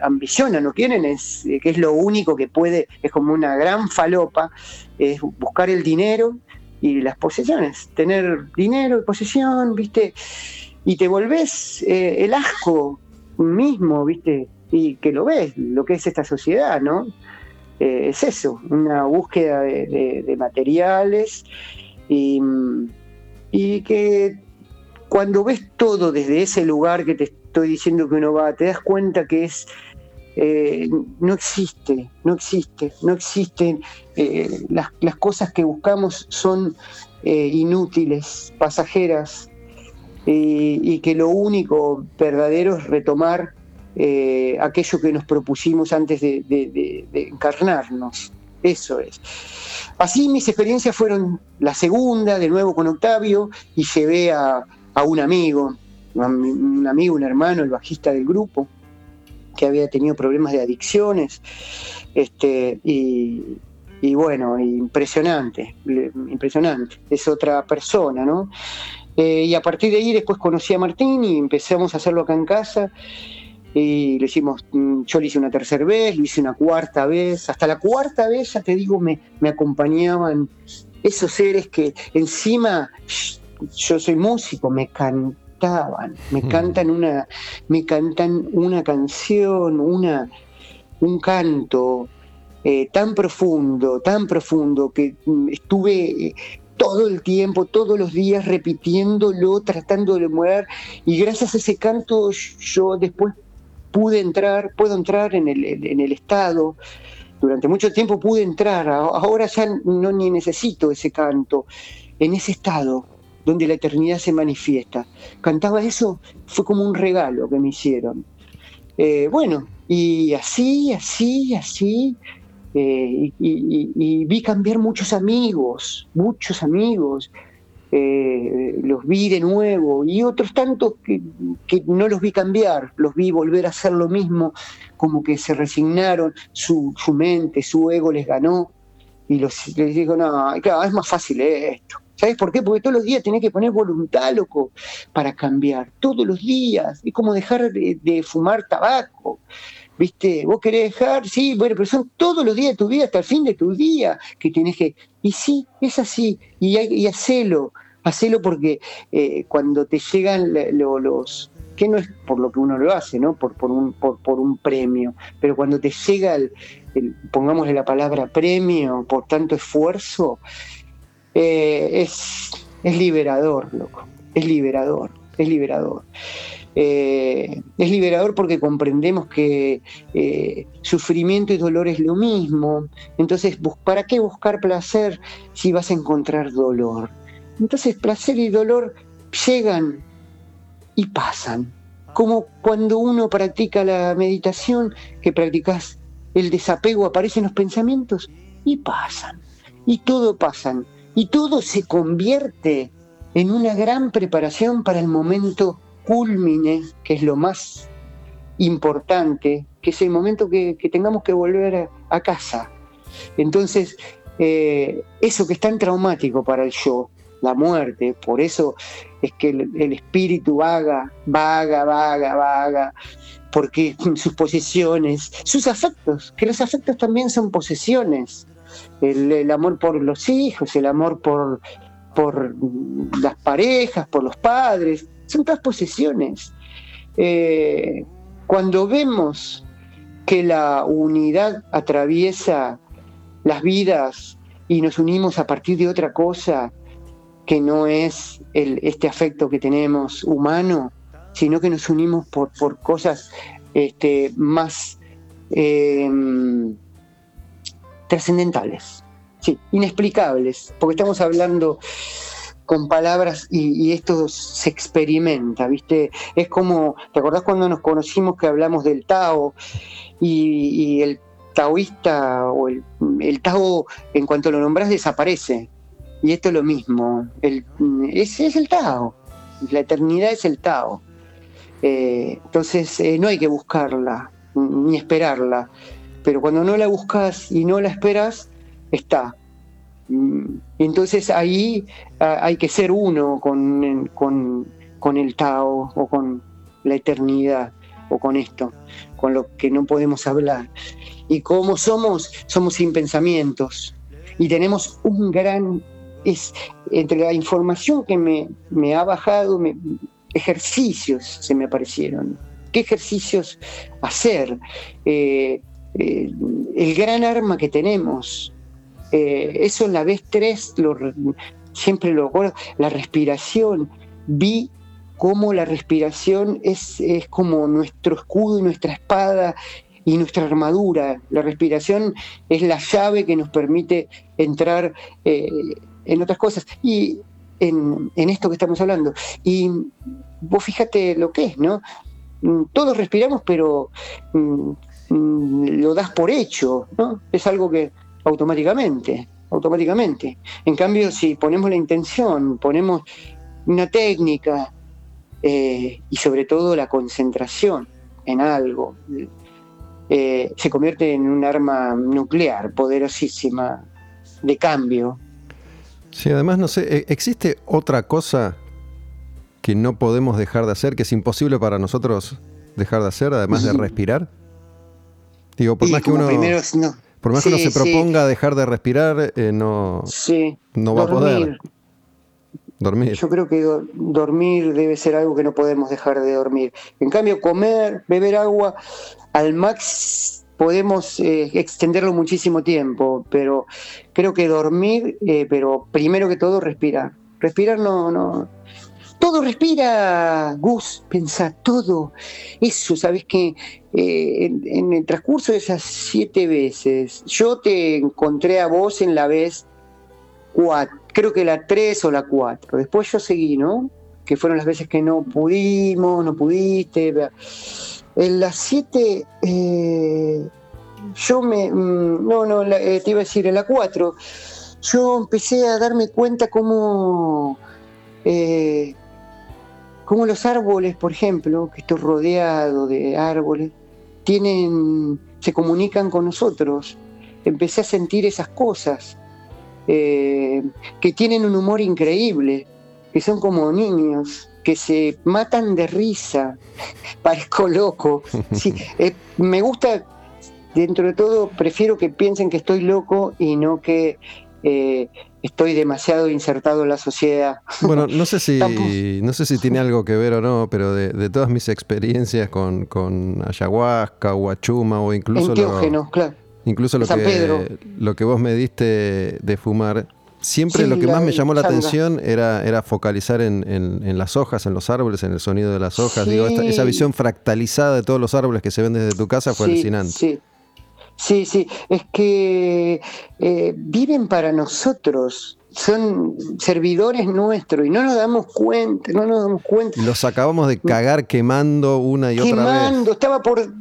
ambicionan o quieren es que es lo único que puede, es como una gran falopa, es buscar el dinero y las posesiones, tener dinero y posesión, ¿viste? Y te volvés el asco mismo, ¿viste? Y que lo ves, lo que es esta sociedad, ¿no? Eh, es eso, una búsqueda de, materiales y, que cuando ves todo desde ese lugar que te estoy diciendo que uno va, te das cuenta que es eh, no existe, no existe, no existen, eh, las, las, cosas que buscamos son inútiles, pasajeras, y, que lo único verdadero es retomar eh, aquello que nos propusimos antes de, encarnarnos. Eso es. Así mis experiencias fueron la segunda, de nuevo con Octavio, y llevé a, un amigo, un amigo, un hermano, el bajista del grupo, que había tenido problemas de adicciones, este, y bueno, impresionante, impresionante. Es otra persona, ¿no? Eh, y a partir de ahí después conocí a Martín y empezamos a hacerlo acá en casa. Y lo hicimos, mm, yo lo hice una tercera vez, lo hice una cuarta vez. Hasta la cuarta vez, ya te digo, me, me acompañaban esos seres que encima yo soy músico, me cantaban, me cantan una, me cantan una canción, una, un canto, eh, tan profundo, tan profundo, que mm, estuve todo el tiempo, todos los días, repitiéndolo, tratando de mover, y gracias a ese canto yo después pude entrar, puedo entrar en el, en el estado, durante mucho tiempo pude entrar, ahora ya no ni necesito ese canto, en ese estado donde la eternidad se manifiesta. Cantaba eso, fue como un regalo que me hicieron. Eh, bueno, y así, así, así, eh, y, vi cambiar muchos amigos, muchos amigos, eh, los vi de nuevo y otros tantos que, no los vi cambiar, los vi volver a hacer lo mismo, como que se resignaron, su, mente, su ego les ganó y les digo, no, claro, es más fácil esto. ¿Sabes por qué? Porque todos los días tenés que poner voluntad, loco, para cambiar. Todos los días. Es como dejar de fumar tabaco. ¿Viste? Vos querés dejar, sí, bueno, pero son todos los días de tu vida, hasta el fin de tu día, que tenés que... Y sí, es así, y, y hacelo, hacelo porque eh, cuando te llegan los... que no es por lo que uno lo hace, ¿no? Por, por, un, por, por un premio, pero cuando te llega el, pongámosle la palabra premio por tanto esfuerzo, eh, es, es liberador, loco, es liberador, es liberador. Eh, es liberador porque comprendemos que eh, sufrimiento y dolor es lo mismo. Entonces, ¿para qué buscar placer si vas a encontrar dolor? Entonces, placer y dolor llegan y pasan. Como cuando uno practica la meditación, que practicas el desapego, aparecen los pensamientos y pasan. Y todo pasan. Y todo se convierte en una gran preparación para el momento culmine, que es lo más importante, que es el momento que, tengamos que volver a, casa. Entonces, eh, eso que es tan traumático para el yo, la muerte, por eso es que el, espíritu vaga, vaga, vaga, vaga, porque sus posesiones, sus afectos, que los afectos también son posesiones, el, amor por los hijos, el amor por, por las parejas, por los padres, son todas posesiones. Eh, cuando vemos que la unidad atraviesa las vidas y nos unimos a partir de otra cosa que no es este afecto que tenemos humano, sino que nos unimos por, por cosas este, más em, trascendentales, inexplicables, porque estamos hablando con palabras y, esto se experimenta, ¿viste? Es como, ¿te acordás cuando nos conocimos que hablamos del Tao y, el taoísta o el, Tao, en cuanto lo nombras, desaparece? y esto es lo mismo. El, es el Tao. La eternidad es el Tao. Eh, entonces eh, no hay que buscarla ni esperarla. Pero cuando no la buscas y no la esperas, está. Mm, entonces ahí ah, hay que ser uno con, con, con el Tao o con la eternidad o con esto, con lo que no podemos hablar. Y como somos, somos sin pensamientos y tenemos un gran, es entre la información que me, me ha bajado, me, ejercicios se me aparecieron. ¿Qué ejercicios hacer? Eh, eh, el gran arma que tenemos, eh, eso en la vez tres, lo, siempre lo recuerdo, la respiración. Vi cómo la respiración es, es como nuestro escudo y nuestra espada y nuestra armadura. La respiración es la llave que nos permite entrar en otras cosas. Y en, esto que estamos hablando. Y vos fíjate lo que es, ¿no? Mm, todos respiramos, pero mm, mm, lo das por hecho, ¿no? Es algo que automáticamente, automáticamente. En cambio, si ponemos la intención, ponemos una técnica eh, y sobre todo la concentración en algo, eh, se convierte en un arma nuclear poderosísima de cambio Sí, además no sé, ¿e-, ¿existe otra cosa que no podemos dejar de hacer, que es imposible para nosotros dejar de hacer, además de respirar? Digo, por más que uno... Por más que uno se proponga dejar de respirar, eh, no, no va a poder. Dormir. Yo creo que dormir debe ser algo que no podemos dejar de dormir. En cambio, comer, beber agua, al máximo podemos eh, extenderlo muchísimo tiempo, pero creo que dormir, eh, pero primero que todo respirar. Respirar no, no. Todo respira, Gus, pensa, todo. Eso, sabes que eh, en, el transcurso de esas siete veces, yo te encontré a vos en la vez cuatro, creo que la tres o la cuatro. Después yo seguí, ¿no? Que fueron las veces que no pudimos, no pudiste. En las siete, eh, yo me. Mm, no, no, eh, te iba a decir, en la cuatro, yo empecé a darme cuenta cómo. Cómo los árboles, por ejemplo, que estoy rodeado de árboles, tienen. se comunican con nosotros. Empecé a sentir esas cosas. que tienen un humor increíble, que son como niños, que se matan de risa. Parezco loco. Sí, eh, me gusta, dentro de todo, prefiero que piensen que estoy loco y no que eh, estoy demasiado insertado en la sociedad. Bueno, no sé si, no sé si tiene algo que ver o no, pero de, todas mis experiencias con, con ayahuasca, guachuma o incluso... Lo, claro. Incluso lo que, lo que vos me diste de fumar, Siempre lo que más me llamó la atención era, era focalizar en, las hojas, en los árboles, en el sonido de las hojas. Digo, esa visión fractalizada de todos los árboles que se ven desde tu casa fue alucinante. Sí, sí. Es que eh, viven para nosotros. Son servidores nuestros y no nos damos cuenta, no nos damos cuenta. Los acabamos de cagar quemando una y otra vez. Quemando, estaba por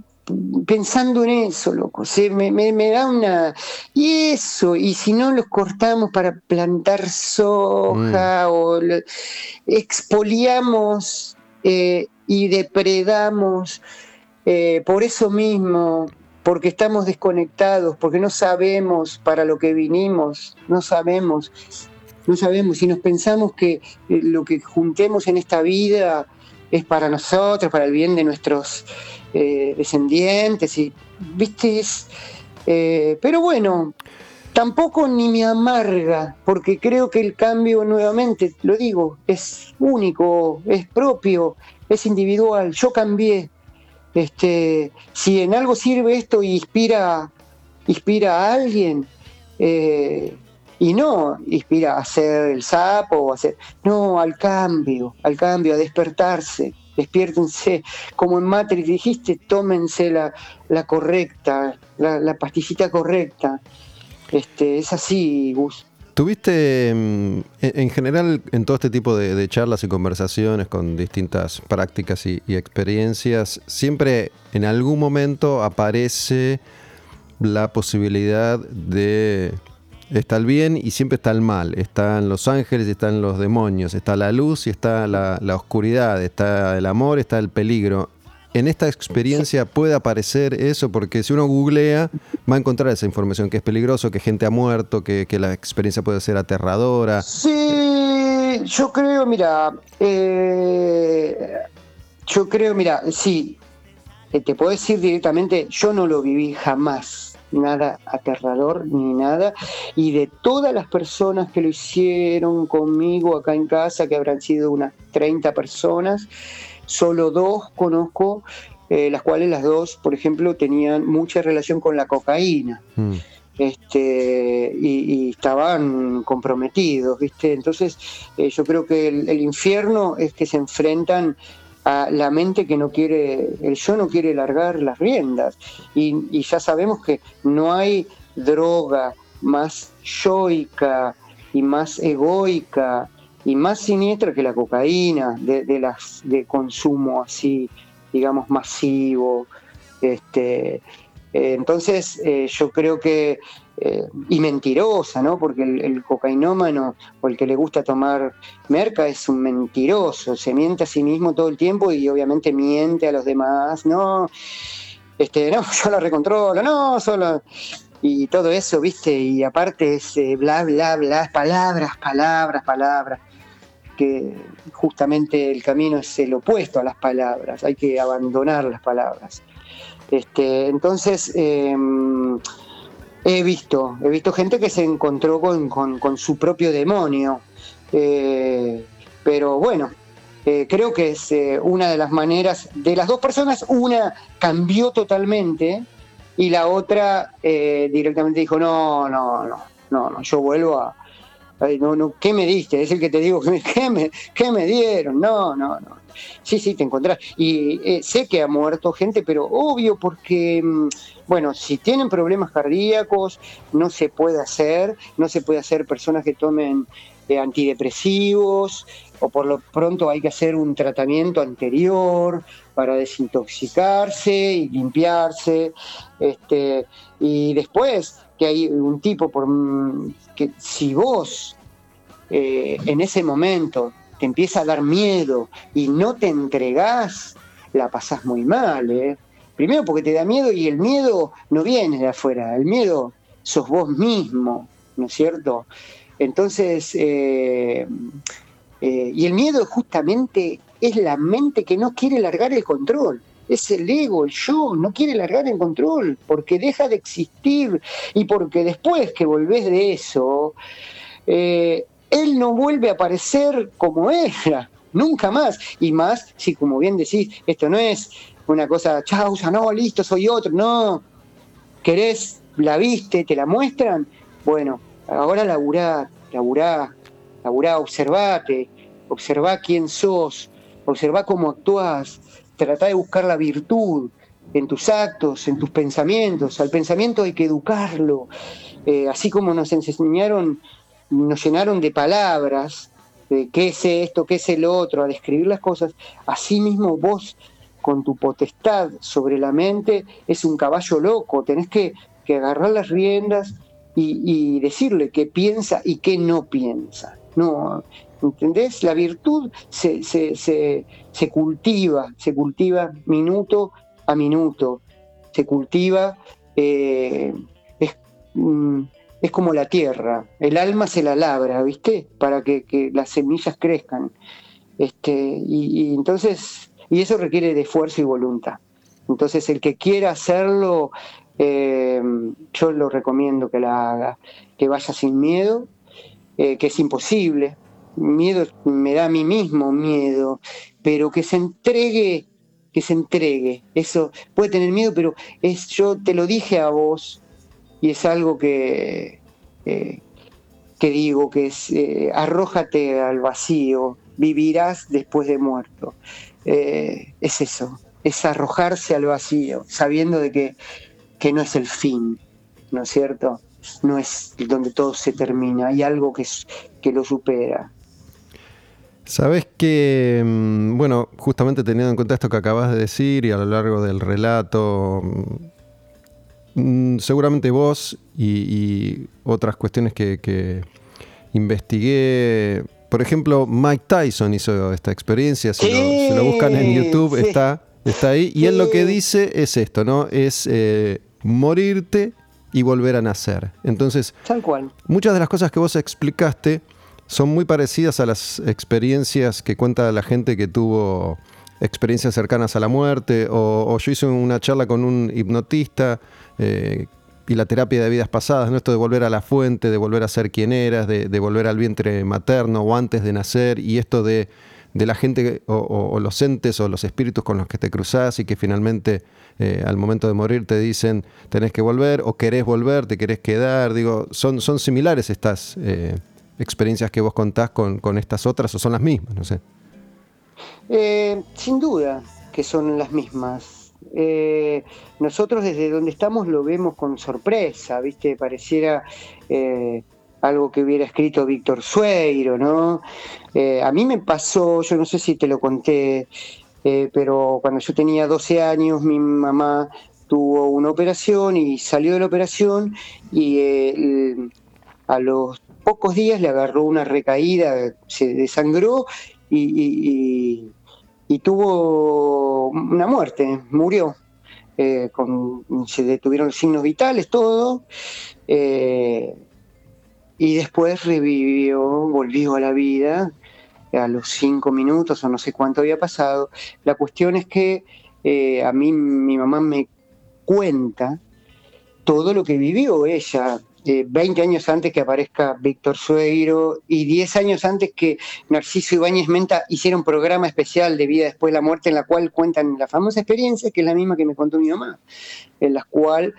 pensando en eso, loco. me, da una. Y eso, y si no los cortamos para plantar soja mm. o expoliamos eh, y depredamos eh, por eso mismo, porque estamos desconectados, porque no sabemos para lo que vinimos, no sabemos, no sabemos. Si nos pensamos que eh, lo que juntemos en esta vida es para nosotros, para el bien de nuestros eh, descendientes, y, ¿viste? Eh, pero bueno, tampoco ni me amarga, porque creo que el cambio, nuevamente, lo digo, es único, es propio, es individual. Yo cambié. Este, si en algo sirve esto y inspira, inspira a alguien, eh, y no inspira a hacer el sapo o hacer, no, al cambio, al cambio, a despertarse despiértense, como en Matrix dijiste, tómense la, la correcta, la, la, pastillita correcta. Este, es así, Gus. ¿Tuviste mm, en general en todo este tipo de, charlas y conversaciones con distintas prácticas y, experiencias, siempre en algún momento aparece la posibilidad de Está el bien y siempre está el mal. Están los ángeles y están los demonios. Está la luz y está la, la oscuridad. Está el amor, está el peligro en esta experiencia puede aparecer eso, porque si uno googlea, va a encontrar esa información, que es peligroso, que gente ha muerto, que, la experiencia puede ser aterradora. Sí, yo creo, mira, eh, yo creo, mira, sí, eh, te puedo decir directamente, yo no lo viví jamás, nada aterrador ni nada, y de todas las personas que lo hicieron conmigo acá en casa, que habrán sido unas 30 personas, Solo dos conozco, eh, las cuales las dos, por ejemplo, tenían mucha relación con la cocaína. Mm. Este, y, estaban comprometidos, ¿viste? Entonces, eh, yo creo que el, infierno es que se enfrentan a la mente que no quiere, el yo no quiere largar las riendas. Y, y ya sabemos que no hay droga más yoica y más egoica y más siniestra que la cocaína, de, las de consumo así, digamos, masivo. Este, eh, entonces, eh, yo creo que, eh, y mentirosa, ¿no? Porque el, cocainómano o el que le gusta tomar merca es un mentiroso, se miente a sí mismo todo el tiempo y obviamente miente a los demás, no, este, no, yo la recontrolo, no, solo y todo eso, ¿viste? Y aparte es bla, bla, bla, palabras, palabras, palabras que justamente el camino es el opuesto a las palabras, hay que abandonar las palabras. Este, entonces, em, he visto, he visto gente que se encontró con, su propio demonio, eh, pero bueno, eh, creo que es eh, una de las maneras, de las dos personas, una cambió totalmente y la otra directamente dijo, no, no, no, no, no, yo vuelvo a, no, no, ¿qué me diste? Es el que te digo, ¿qué me, qué me dieron? No, no, no. Sí, sí, te encontrás. Y eh, sé que ha muerto gente, pero obvio porque, mm, bueno, si tienen problemas cardíacos, no se puede hacer, no se puede hacer personas que tomen eh, antidepresivos, o por lo pronto hay que hacer un tratamiento anterior para desintoxicarse y limpiarse. Este, y después que hay un tipo por que si vos eh, en ese momento te empieza a dar miedo y no te entregás, la pasás muy mal. ¿eh? Primero porque te da miedo y el miedo no viene de afuera, el miedo sos vos mismo, ¿no es cierto? Entonces, eh, y el miedo justamente es la mente que no quiere largar el control es el ego, el yo, no quiere largar el control, porque deja de existir y porque después que volvés de eso, eh, él no vuelve a aparecer como era, nunca más. Y más, si como bien decís, esto no es una cosa, chausa, no, listo, soy otro, no. ¿Querés, la viste, te la muestran? Bueno, ahora laburá, laburá, laburá, observate, observá quién sos, observá cómo actuás, trata de buscar la virtud en tus actos, en tus pensamientos. Al pensamiento hay que educarlo. Eh, así como nos enseñaron, nos llenaron de palabras, de qué es esto, qué es el otro, a describir las cosas, así mismo vos con tu potestad sobre la mente es un caballo loco, tenés que, agarrar las riendas y, y, decirle qué piensa y qué no piensa. No, ¿Entendés? La virtud se, se, cultiva, se cultiva minuto a minuto, se cultiva, eh, mm, es, como la tierra, el alma se la labra, ¿viste? Para que, las semillas crezcan. Este, y, entonces, y eso requiere de esfuerzo y voluntad. Entonces, el que quiera hacerlo, eh, yo lo recomiendo que la haga, que vaya sin miedo, eh, que es imposible, miedo me da a mí mismo miedo, pero que se entregue, que se entregue. Eso puede tener miedo, pero es yo te lo dije a vos y es algo que, eh, que digo, que es eh, arrójate al vacío, vivirás después de muerto. Eh, es eso, es arrojarse al vacío, sabiendo de que, que no es el fin, ¿no es cierto? No es donde todo se termina, hay algo que, que lo supera. Sabes que, mm, bueno, justamente teniendo en cuenta esto que acabas de decir y a lo largo del relato, mm, mm, seguramente vos y, otras cuestiones que, investigué, por ejemplo, Mike Tyson hizo esta experiencia, si, lo, buscan en YouTube está, está ahí, y él lo que dice es esto, ¿no? Es eh, morirte y volver a nacer. Entonces, Tal cual. muchas de las cosas que vos explicaste son muy parecidas a las experiencias que cuenta la gente que tuvo experiencias cercanas a la muerte, o, yo hice una charla con un hipnotista eh, y la terapia de vidas pasadas, ¿no? esto de volver a la fuente, de volver a ser quien eras, de, volver al vientre materno o antes de nacer, y esto de, la gente o, los entes o los espíritus con los que te cruzás y que finalmente eh, al momento de morir te dicen tenés que volver o querés volver, te querés quedar, digo, son, son similares estas eh, experiencias que vos contás con, con estas otras o son las mismas, no sé. Eh, sin duda que son las mismas. Eh, nosotros desde donde estamos lo vemos con sorpresa, ¿viste? Pareciera eh, algo que hubiera escrito Víctor Sueiro, ¿no? a mí me pasó, yo no sé si te lo conté, pero cuando yo tenía 12 años, mi mamá tuvo una operación y salió de la operación y a los pocos días le agarró una recaída, se desangró y, tuvo una muerte, murió. Eh, se detuvieron signos vitales, todo. Eh, y después revivió, volvió a la vida a los cinco minutos o no sé cuánto había pasado. La cuestión es que eh, a mí mi mamá me cuenta todo lo que vivió ella, 20 eh, años antes que aparezca Víctor Sueiro y 10 años antes que Narciso Ibáñez Menta hiciera un programa especial de vida después de la muerte en la cual cuentan la famosa experiencia, que es la misma que me contó mi mamá, en la cual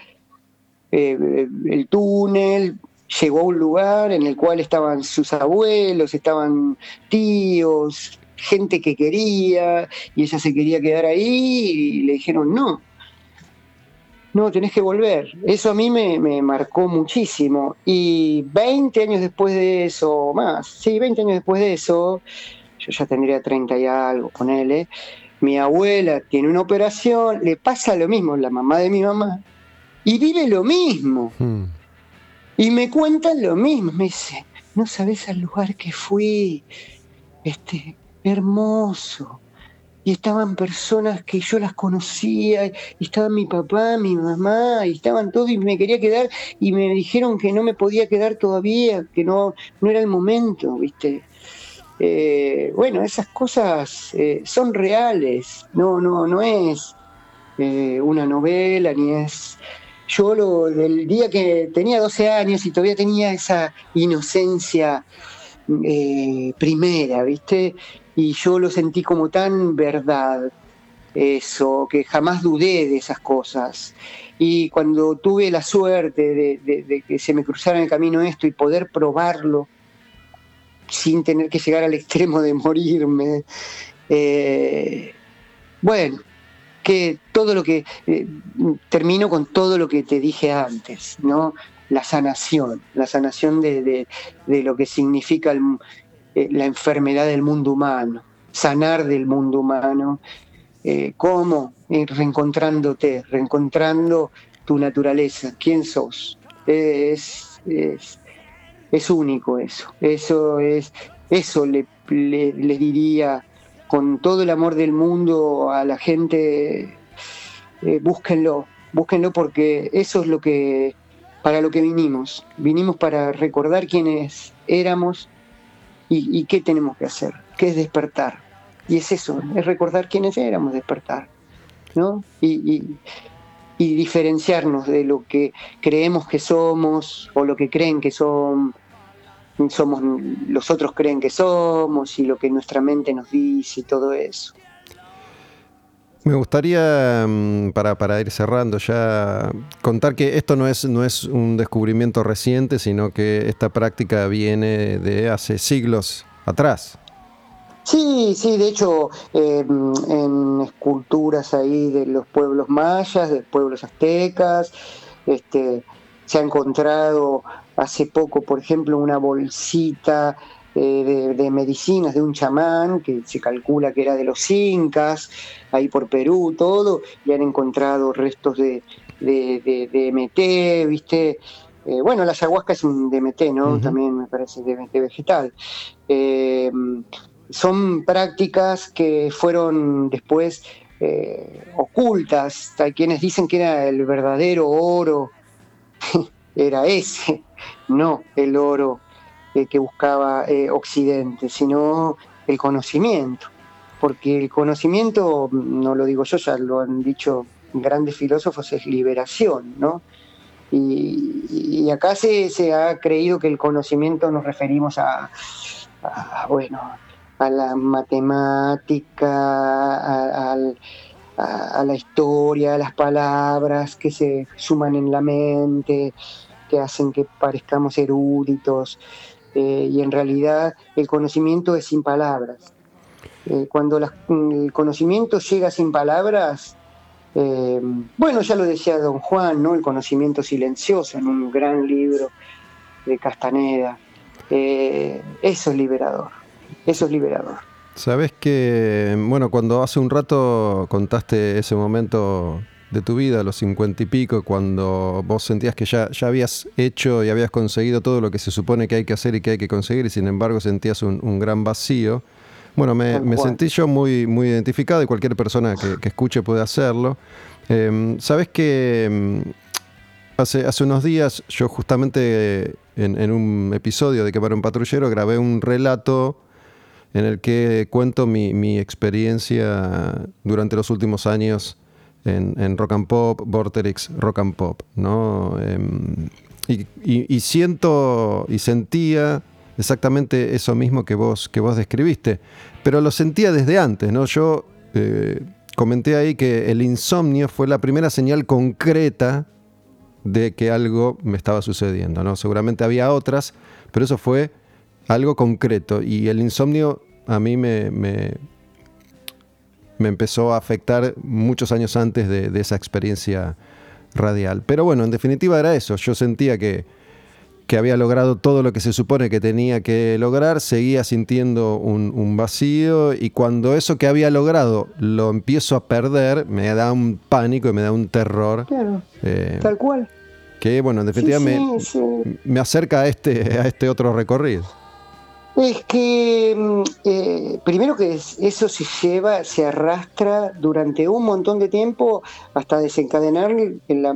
eh, el túnel llegó a un lugar en el cual estaban sus abuelos, estaban tíos, gente que quería, y ella se quería quedar ahí y le dijeron no no, tenés que volver. Eso a mí me, marcó muchísimo. Y 20 años después de eso, más, sí, 20 años después de eso, yo ya tendría 30 y algo, con él, mi abuela tiene una operación, le pasa lo mismo, la mamá de mi mamá, y vive lo mismo. Hmm. Y me cuentan lo mismo, me dice, no sabes al lugar que fui, este, hermoso y estaban personas que yo las conocía, y estaba mi papá, mi mamá, y estaban todos y me quería quedar y me dijeron que no me podía quedar todavía, que no, no era el momento, ¿viste? Eh, bueno, esas cosas eh, son reales, no, no, no es eh, una novela, ni es... Yo lo, del día que tenía 12 años y todavía tenía esa inocencia primera, ¿viste? Y yo lo sentí como tan verdad eso, que jamás dudé de esas cosas. Y cuando tuve la suerte de, que se me cruzara en el camino esto y poder probarlo sin tener que llegar al extremo de morirme, eh, bueno, que todo lo que eh, termino con todo lo que te dije antes, ¿no? La sanación, la sanación de, lo que significa el, eh, la enfermedad del mundo humano, sanar del mundo humano. Eh, ¿Cómo? Eh, reencontrándote, reencontrando tu naturaleza, quién sos. Es, es, único eso. Eso es, eso le, diría con todo el amor del mundo a la gente, búsquenlo, búsquenlo porque eso es lo que, para lo que vinimos. Vinimos para recordar quiénes éramos ¿Y, qué tenemos que hacer? ¿Qué es despertar? Y es eso, es recordar quiénes éramos, despertar, ¿no? Y, diferenciarnos de lo que creemos que somos o lo que creen que son, somos, los otros creen que somos y lo que nuestra mente nos dice y todo eso. Me gustaría, mm, para, para, ir cerrando ya, contar que esto no es, no es un descubrimiento reciente, sino que esta práctica viene de hace siglos atrás. Sí, sí, de hecho, eh, en esculturas ahí de los pueblos mayas, de pueblos aztecas, este, se ha encontrado hace poco, por ejemplo, una bolsita eh, de, medicinas de un chamán que se calcula que era de los incas, ahí por Perú, todo, y han encontrado restos de, de, de, MT, ¿viste? Eh, bueno, la ayahuasca es un DMT, ¿no? También me parece DMT vegetal. Eh, son prácticas que fueron después eh, ocultas. Hay quienes dicen que era el verdadero oro, era ese, no el oro que buscaba Occidente, sino el conocimiento. Porque el conocimiento, no lo digo yo, ya lo han dicho grandes filósofos, es liberación, ¿no? Y, acá se, se, ha creído que el conocimiento nos referimos a, bueno, a la matemática, a, la historia, a las palabras que se suman en la mente, que hacen que parezcamos eruditos. Eh, y en realidad el conocimiento es sin palabras. Eh, cuando el conocimiento llega sin palabras, eh, bueno, ya lo decía don Juan, ¿no? El conocimiento silencioso en un gran libro de Castaneda. Eso es liberador, eso es liberador. Sabes que, bueno, cuando hace un rato contaste ese momento de tu vida, los cincuenta y pico, cuando vos sentías que ya, ya habías hecho y habías conseguido todo lo que se supone que hay que hacer y que hay que conseguir, y sin embargo sentías un gran vacío. Bueno, me, sentí yo muy, muy identificado y cualquier persona que, escuche puede hacerlo. Em, Sabes que em, hace, hace unos días yo justamente en, un episodio de Quemar un Patrullero grabé un relato en el que cuento mi, experiencia durante los últimos años en, Rock and Pop, Vorterix Rock and Pop, ¿no? Em, y, siento y sentía exactamente eso mismo que vos, que vos describiste, pero lo sentía desde antes, ¿no? Yo eh, comenté ahí que el insomnio fue la primera señal concreta de que algo me estaba sucediendo, ¿no? Seguramente había otras, pero eso fue algo concreto y el insomnio a mí me, empezó a afectar muchos años antes de, de esa experiencia radial. Pero bueno, en definitiva era eso, yo sentía que que había logrado todo lo que se supone que tenía que lograr, seguía sintiendo un, vacío y cuando eso que había logrado lo empiezo a perder, me da un pánico y me da un terror. Claro, eh, tal cual. Que bueno, en definitiva me, acerca a este, a este otro recorrido. Es que mm, eh, primero que eso se lleva, se arrastra durante un montón de tiempo hasta desencadenar en la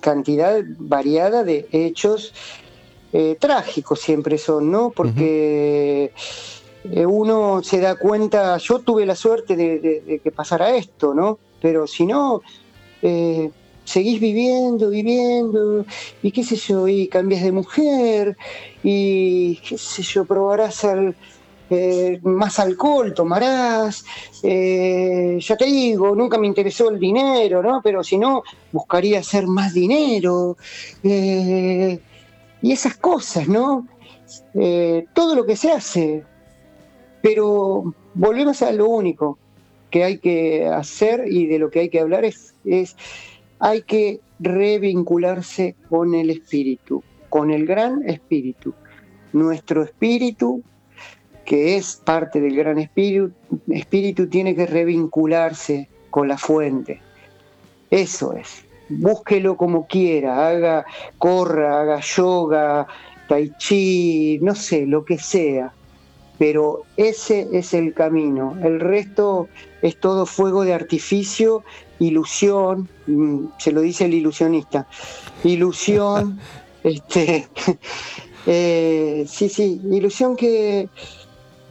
cantidad variada de hechos eh, trágicos siempre son, ¿no? Porque eh, uno se da cuenta, yo tuve la suerte de, que pasara esto, ¿no? Pero si no, eh, seguís viviendo, viviendo, y qué sé yo, y cambias de mujer, y qué sé yo, probarás eh, más alcohol tomarás, eh, ya te digo, nunca me interesó el dinero, ¿no? Pero si no, buscaría hacer más dinero. Eh, y esas cosas, ¿no? todo lo que se hace. Pero volvemos a lo único que hay que hacer y de lo que hay que hablar es hay que revincularse con el espíritu, con el gran espíritu. Nuestro espíritu que es parte del gran espíritu, espíritu tiene que revincularse con la fuente. Eso es. Búsquelo como quiera, haga, corra, haga yoga, tai chi, no sé, lo que sea. Pero ese es el camino. El resto es todo fuego de artificio, ilusión, mm, se lo dice el ilusionista. Ilusión, este, eh, sí, sí, ilusión que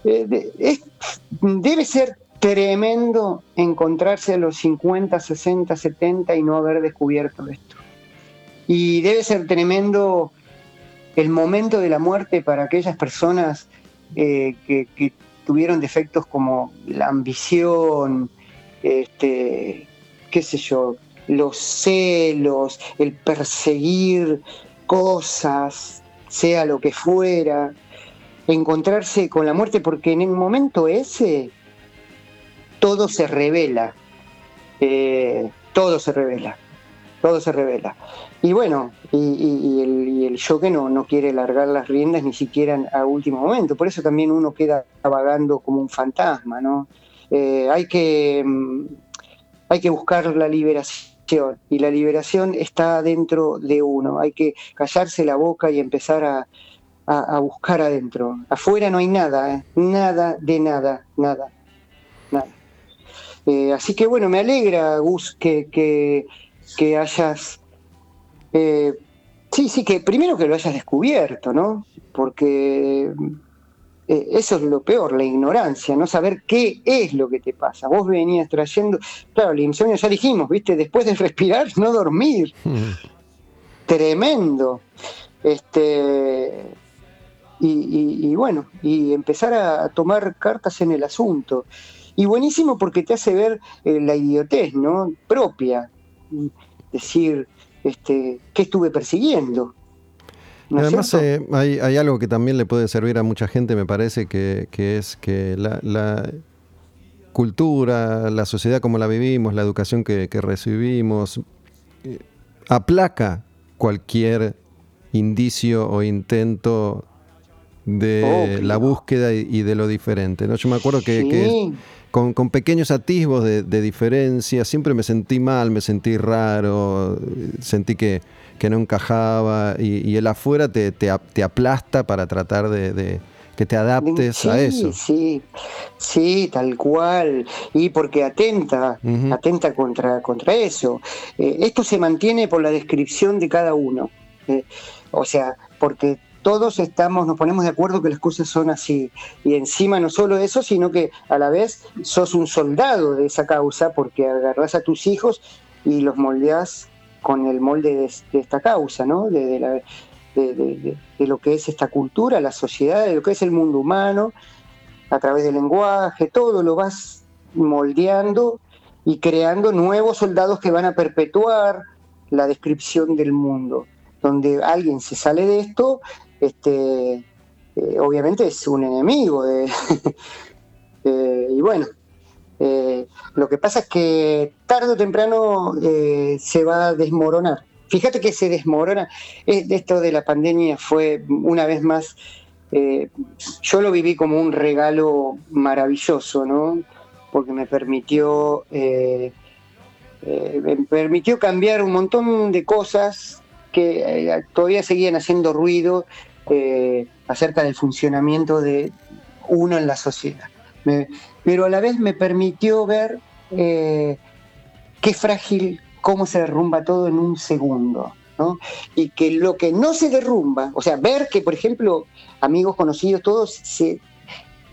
eh, debe ser tremendo encontrarse a los 50, 60, 70 y no haber descubierto esto. Y debe ser tremendo el momento de la muerte para aquellas personas eh, que, tuvieron defectos como la ambición, este, qué sé yo, los celos, el perseguir cosas, sea lo que fuera, encontrarse con la muerte, porque en el momento ese todo se revela, eh, todo se revela, todo se revela. Y bueno, y, el, yo que no, no quiere largar las riendas ni siquiera a último momento, por eso también uno queda vagando como un fantasma, ¿no? Eh, hay, que, mm, hay que buscar la liberación. Y la liberación está dentro de uno. Hay que callarse la boca y empezar a, buscar adentro. Afuera no hay nada, ¿eh? nada de nada, nada, nada. Eh, así que bueno, me alegra, Gus, que, que, hayas... Eh, sí, sí, que primero que lo hayas descubierto, ¿no? Porque eh, eso es lo peor, la ignorancia, no saber qué es lo que te pasa. Vos venías trayendo, claro, el insomnio ya dijimos, viste, después de respirar, no dormir. Tremendo. Este, y, bueno, y empezar a tomar cartas en el asunto. Y buenísimo porque te hace ver eh, la idiotez, ¿no? Propia. Decir, este, ¿qué estuve persiguiendo? Además, eh, hay, algo que también le puede servir a mucha gente, me parece, que, es que la, cultura, la sociedad como la vivimos, la educación que, recibimos, eh, aplaca cualquier indicio o intento de la búsqueda y, de lo diferente. ¿no? Yo me acuerdo que, con, pequeños atisbos de, de diferencia siempre me sentí mal, me sentí raro, sentí que que no encajaba y, el afuera te, te, aplasta para tratar de, que te adaptes a eso. Sí, sí, tal cual. Y porque atenta, atenta contra, contra eso. Eh, esto se mantiene por la descripción de cada uno. Eh, o sea, porque todos estamos, nos ponemos de acuerdo que las cosas son así. Y encima no solo eso, sino que a la vez sos un soldado de esa causa porque agarrás a tus hijos y los moldeás con el molde de, esta causa, ¿no? De, lo que es esta cultura, la sociedad, de lo que es el mundo humano, a través del lenguaje, todo lo vas moldeando y creando nuevos soldados que van a perpetuar la descripción del mundo. Donde alguien se sale de esto, este, eh, obviamente es un enemigo. Y bueno, eh, lo que pasa es que tarde o temprano eh, se va a desmoronar. Fíjate que se desmorona. Esto de la pandemia fue una vez más, yo lo viví como un regalo maravilloso, ¿no? Porque me permitió, me permitió cambiar un montón de cosas que todavía seguían haciendo ruido acerca del funcionamiento de uno en la sociedad pero a la vez me permitió ver eh, qué frágil, cómo se derrumba todo en un segundo. ¿no? Y que lo que no se derrumba, o sea, ver que, por ejemplo, amigos conocidos, todos se,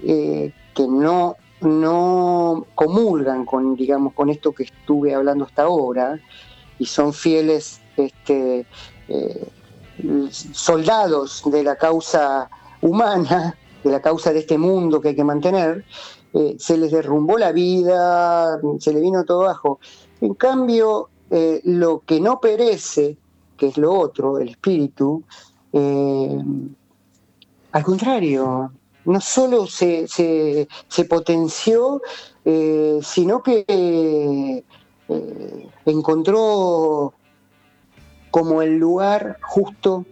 eh, que no, no comulgan con, digamos, con esto que estuve hablando hasta ahora, y son fieles este, eh, soldados de la causa humana, de la causa de este mundo que hay que mantener, eh, se les derrumbó la vida, se le vino todo abajo. En cambio, eh, lo que no perece, que es lo otro, el espíritu, eh, al contrario, no solo se, se potenció, sino que encontró como el lugar justo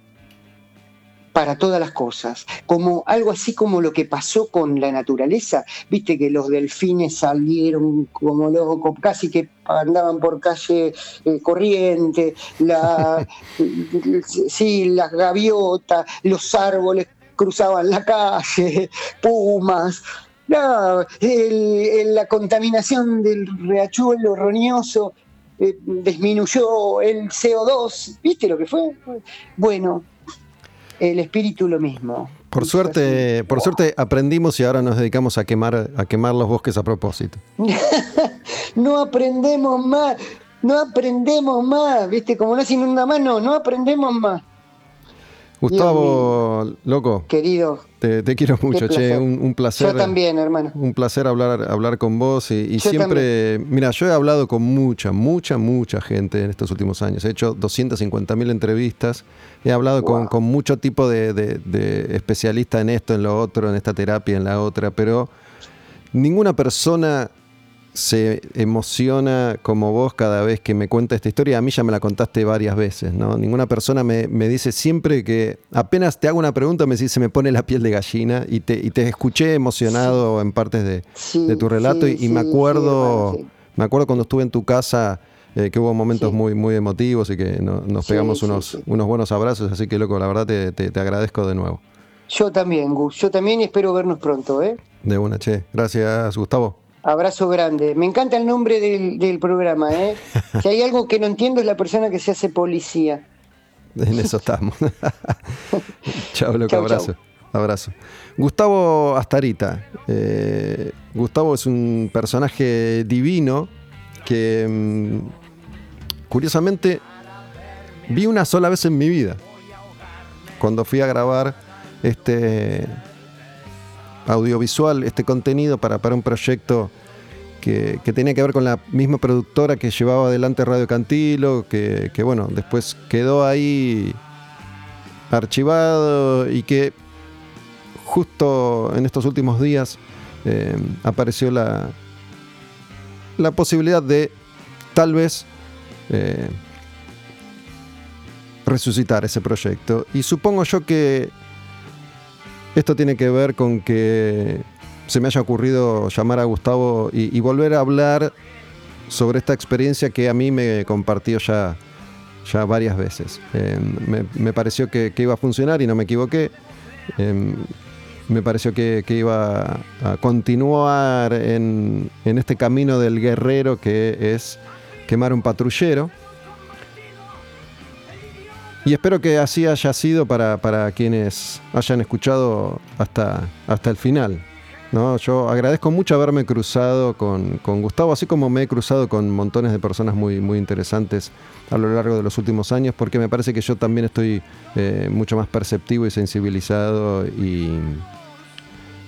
para todas las cosas, como algo así como lo que pasó con la naturaleza, viste que los delfines salieron como locos, casi que andaban por calle eh, corriente, la, sí, las gaviotas, los árboles cruzaban la calle, pumas, no, la contaminación del riachuelo roñoso eh, disminuyó el CO2, ¿viste lo que fue? Bueno, el espíritu lo mismo. Por suerte, por suerte aprendimos y ahora nos dedicamos a quemar, a quemar los bosques a propósito. no aprendemos más, no aprendemos más, viste, como no se inunda más, no, no aprendemos más. Gustavo, loco. Querido. Te, quiero mucho, che, un, placer. Yo también, hermano. Un placer hablar, hablar con vos y, siempre, mira, yo he hablado con mucha, mucha, mucha gente en estos últimos años. He hecho 250 mil entrevistas, he hablado con, mucho tipo de, de especialistas en esto, en lo otro, en esta terapia, en la otra, pero ninguna persona se emociona como vos cada vez que me cuenta esta historia. A mí ya me la contaste varias veces, ¿no? Ninguna persona me, dice siempre que apenas te hago una pregunta, me dice, se me pone la piel de gallina y te, y te escuché emocionado en partes de, tu relato y, me acuerdo, me acuerdo cuando estuve en tu casa eh, que hubo momentos muy, muy emotivos y que nos pegamos unos, unos buenos abrazos, así que loco, la verdad te, te, agradezco de nuevo. Yo también, Gus, yo también y espero vernos pronto, ¿eh? De una, che. Gracias, Gustavo. Abrazo grande. Me encanta el nombre del, del programa, ¿eh? si hay algo que no entiendo es la persona que se hace policía. En eso estamos. chao, loco, abrazo. Abrazo. Gustavo Astarita. Eh, Gustavo es un personaje divino que mm, curiosamente vi una sola vez en mi vida. Cuando fui a grabar este audiovisual, este contenido para, para un proyecto que, tenía que ver con la misma productora que llevaba adelante Radio Cantilo, que, bueno, después quedó ahí archivado y que justo en estos últimos días eh, apareció la, la posibilidad de tal vez eh, resucitar ese proyecto. Y supongo yo que esto tiene que ver con que se me haya ocurrido llamar a Gustavo y, volver a hablar sobre esta experiencia que a mí me compartió ya, ya varias veces. Em, me, pareció que, iba a funcionar y no me equivoqué. Em, me pareció que, iba a continuar en, en, este camino del guerrero que es quemar un patrullero. Y espero que así haya sido para, para quienes hayan escuchado hasta, hasta el final. ¿no? Yo agradezco mucho haberme cruzado con, Gustavo, así como me he cruzado con montones de personas muy, muy interesantes a lo largo de los últimos años, porque me parece que yo también estoy eh, mucho más perceptivo y sensibilizado y,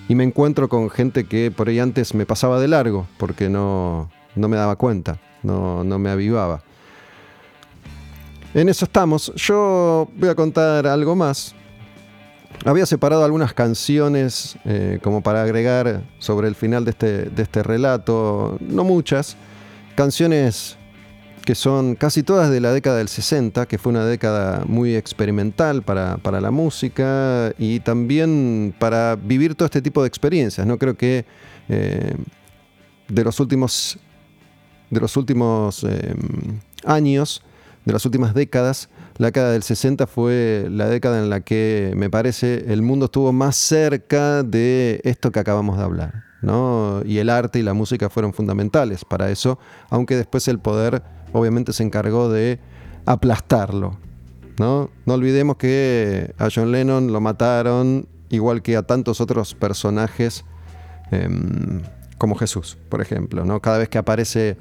y me encuentro con gente que por ahí antes me pasaba de largo, porque no, no me daba cuenta, no, no me avivaba. En eso estamos. Yo voy a contar algo más. Había separado algunas canciones eh, como para agregar sobre el final de este, de este relato, no muchas, canciones que son casi todas de la década del 60, que fue una década muy experimental para, la música y también para vivir todo este tipo de experiencias. ¿no? Creo que eh, de los últimos, de los últimos eh, años, de las últimas décadas, la década del 60 fue la década en la que me parece el mundo estuvo más cerca de esto que acabamos de hablar. ¿no? Y el arte y la música fueron fundamentales para eso, aunque después el poder obviamente se encargó de aplastarlo. ¿no? no olvidemos que a John Lennon lo mataron igual que a tantos otros personajes em, como Jesús, por ejemplo. ¿no? Cada vez que aparece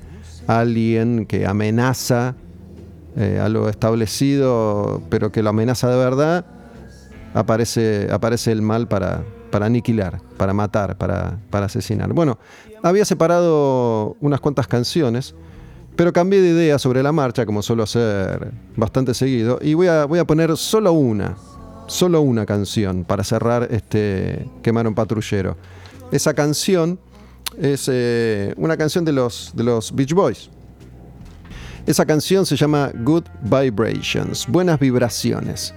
alguien que amenaza eh, a lo establecido, pero que lo amenaza de verdad, aparece, aparece el mal para, para aniquilar, para matar, para, para asesinar. Bueno, había separado unas cuantas canciones, pero cambié de idea sobre la marcha, como suelo hacer bastante seguido, y voy a, voy a poner solo una, solo una canción para cerrar este Quemar un patrullero. Esa canción es eh, una canción de los, de los Beach Boys. Esa canción se llama Good Vibrations, buenas vibraciones.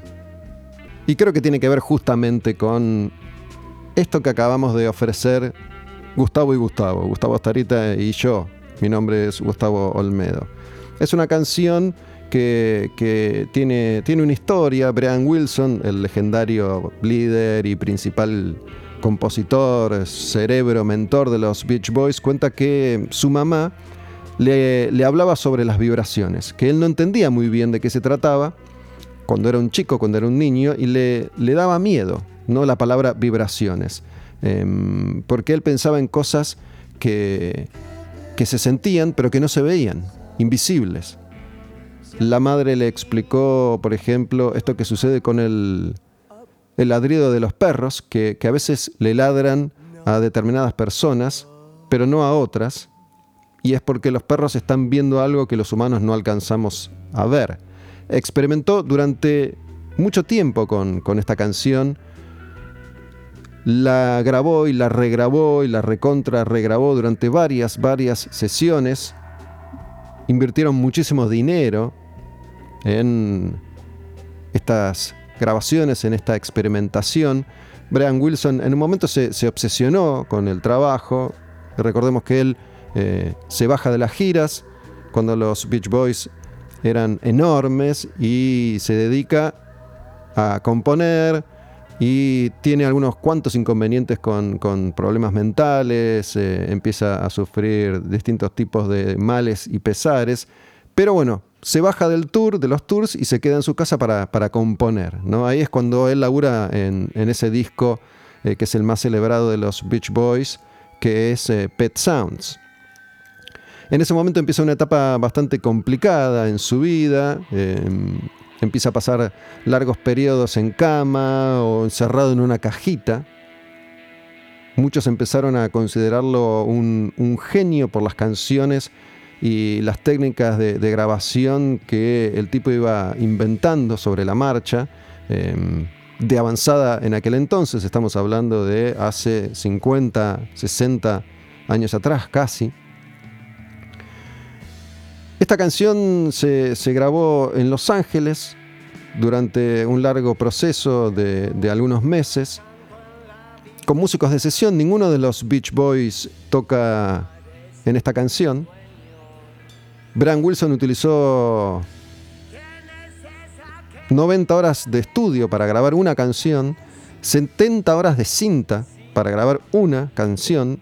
Y creo que tiene que ver justamente con esto que acabamos de ofrecer Gustavo y Gustavo, Gustavo Astarita y yo. Mi nombre es Gustavo Olmedo. Es una canción que, tiene, tiene una historia. Brian Wilson, el legendario líder y principal compositor, cerebro, mentor de los Beach Boys, cuenta que su mamá le, hablaba sobre las vibraciones, que él no entendía muy bien de qué se trataba cuando era un chico, cuando era un niño, y le, le daba miedo, ¿no? La palabra vibraciones, em, porque él pensaba en cosas que, que se sentían pero que no se veían, invisibles. La madre le explicó, por ejemplo, esto que sucede con el, el ladrido de los perros, que, que, a veces le ladran a determinadas personas, pero no a otras, y es porque los perros están viendo algo que los humanos no alcanzamos a ver. Experimentó durante mucho tiempo con, esta canción, la grabó y la regrabó y la recontra regrabó durante varias, varias sesiones. Invirtieron muchísimo dinero en estas grabaciones, en esta experimentación. Brian Wilson en un momento se, se obsesionó con el trabajo. Recordemos que él eh, se baja de las giras cuando los Beach Boys eran enormes y se dedica a componer y tiene algunos cuantos inconvenientes con, problemas mentales, eh, empieza a sufrir distintos tipos de males y pesares, pero bueno, se baja del tour, de los tours y se queda en su casa para, componer. ¿no? Ahí es cuando él labura en, ese disco eh, que es el más celebrado de los Beach Boys, que es Pet Sounds. En ese momento empieza una etapa bastante complicada en su vida. Em, empieza a pasar largos periodos en cama o encerrado en una cajita. Muchos empezaron a considerarlo un, genio por las canciones y las técnicas de, grabación que el tipo iba inventando sobre la marcha. Em, de avanzada en aquel entonces, estamos hablando de hace 50, 60 años atrás casi. Esta canción se, grabó en Los Ángeles durante un largo proceso de, algunos meses con músicos de sesión. Ninguno de los Beach Boys toca en esta canción. Brian Wilson utilizó 90 horas de estudio para grabar una canción, 70 horas de cinta para grabar una canción,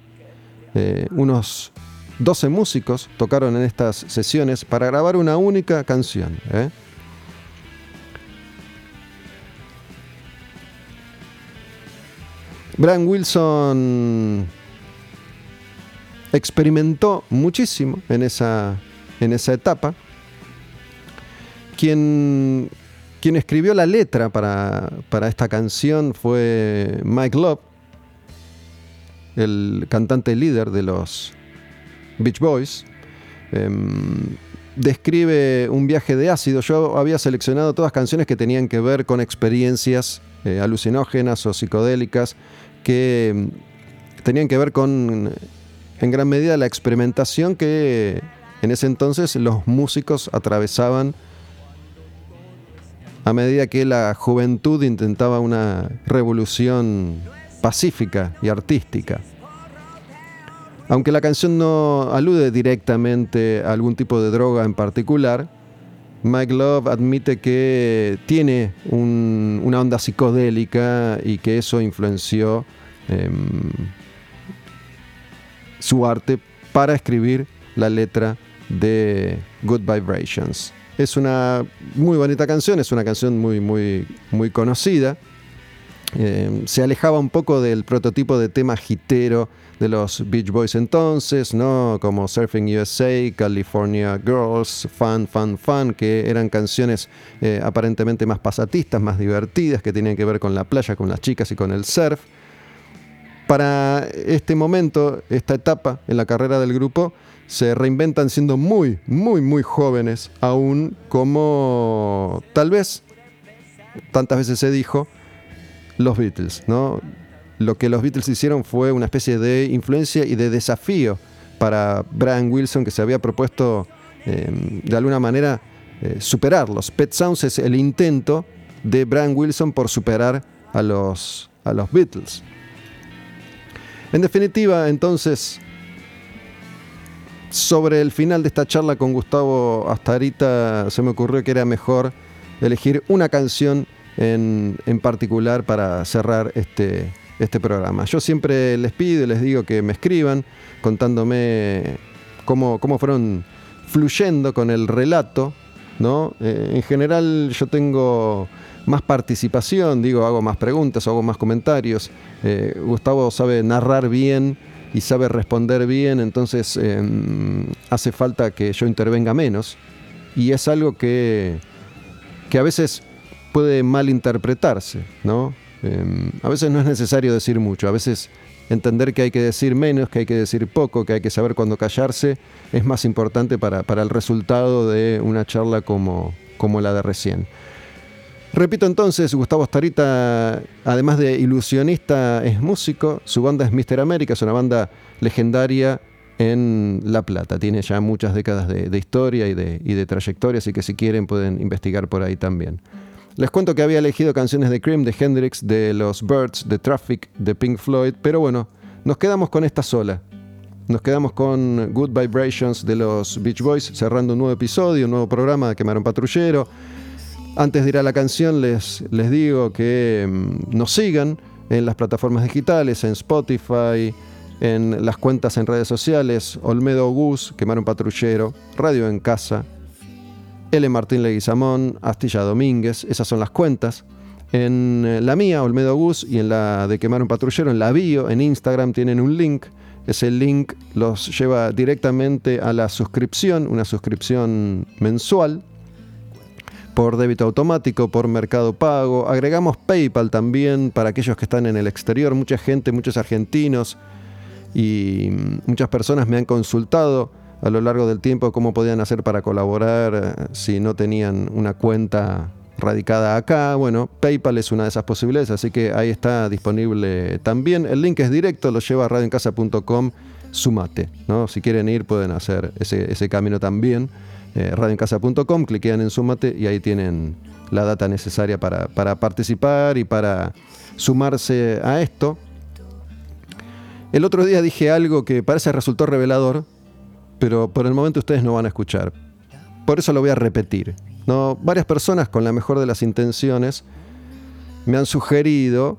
eh, unos 12 músicos tocaron en estas sesiones para grabar una única canción. ¿eh? Brian Wilson experimentó muchísimo en esa, en esa etapa. Quien, quien escribió la letra para, para esta canción fue Mike Love, el cantante líder de los Beach Boys, em, describe un viaje de ácido. Yo había seleccionado todas canciones que tenían que ver con experiencias eh, alucinógenas o psicodélicas que em, tenían que ver con, en gran medida, la experimentación que en ese entonces los músicos atravesaban a medida que la juventud intentaba una revolución pacífica y artística. Aunque la canción no alude directamente a algún tipo de droga en particular, Mike Love admite que tiene una onda psicodélica y que eso influenció em, su arte para escribir la letra de Good Vibrations. Es una muy bonita canción, es una canción muy, muy, muy conocida. Em, se alejaba un poco del prototipo de tema hitero de los Beach Boys entonces, ¿no? Como Surfing USA, California Girls, Fun, Fun, Fun, que eran canciones eh, aparentemente más pasatistas, más divertidas, que tenían que ver con la playa, con las chicas y con el surf. Para este momento, esta etapa en la carrera del grupo, se reinventan siendo muy, muy, muy jóvenes, aún como tal vez, tantas veces se dijo, los Beatles, ¿no? Lo que los Beatles hicieron fue una especie de influencia y de desafío para Brian Wilson, que se había propuesto em, de alguna manera eh, superarlos. Pet Sounds es el intento de Brian Wilson por superar a los, a los Beatles. En definitiva, entonces, sobre el final de esta charla con Gustavo, hasta ahorita se me ocurrió que era mejor elegir una canción en, en particular para cerrar este, este programa. Yo siempre les pido y les digo que me escriban contándome cómo, cómo fueron fluyendo con el relato. ¿no? Eh, en general yo tengo más participación, digo, hago más preguntas, hago más comentarios. Eh, Gustavo sabe narrar bien y sabe responder bien, entonces em, hace falta que yo intervenga menos. Y es algo que, que a veces puede malinterpretarse, ¿no? Em, a veces no es necesario decir mucho, a veces entender que hay que decir menos, que hay que decir poco, que hay que saber cuándo callarse, es más importante para, el resultado de una charla como, como la de recién. Repito entonces, Gustavo Starita, además de ilusionista, es músico. Su banda es Mister América, es una banda legendaria en La Plata. Tiene ya muchas décadas de, historia y de, y de trayectoria, así que si quieren pueden investigar por ahí también. Les cuento que había elegido canciones de Cream, de Hendrix, de los Birds, de Traffic, de Pink Floyd, pero bueno, nos quedamos con esta sola. Nos quedamos con Good Vibrations de los Beach Boys, cerrando un nuevo episodio, un nuevo programa de Quemaron Patrullero. Antes de ir a la canción, les, les digo que mm, nos sigan en las plataformas digitales, en Spotify, en las cuentas en redes sociales, Olmedo Gus, Quemaron Patrullero, Radio en Casa, L. Martín Leguizamón, Astilla Domínguez, esas son las cuentas. En eh, la mía, Olmedo Gus, y en la de Quemar un Patrullero, en la bio, en Instagram, tienen un link. Ese link los lleva directamente a la suscripción, una suscripción mensual por débito automático, por mercado pago. Agregamos PayPal también para aquellos que están en el exterior. Mucha gente, muchos argentinos y muchas personas me han consultado a lo largo del tiempo cómo podían hacer para colaborar eh, si no tenían una cuenta radicada acá. Bueno, PayPal es una de esas posibilidades, así que ahí está disponible también. El link es directo, lo lleva a radioencasa.com, sumate. ¿no? Si quieren ir, pueden hacer ese, camino también. Eh, radioencasa.com, cliquean en sumate y ahí tienen la data necesaria para, para participar y para sumarse a esto. El otro día dije algo que parece resultó revelador, pero por el momento ustedes no van a escuchar. Por eso lo voy a repetir. ¿no? Varias personas con la mejor de las intenciones me han sugerido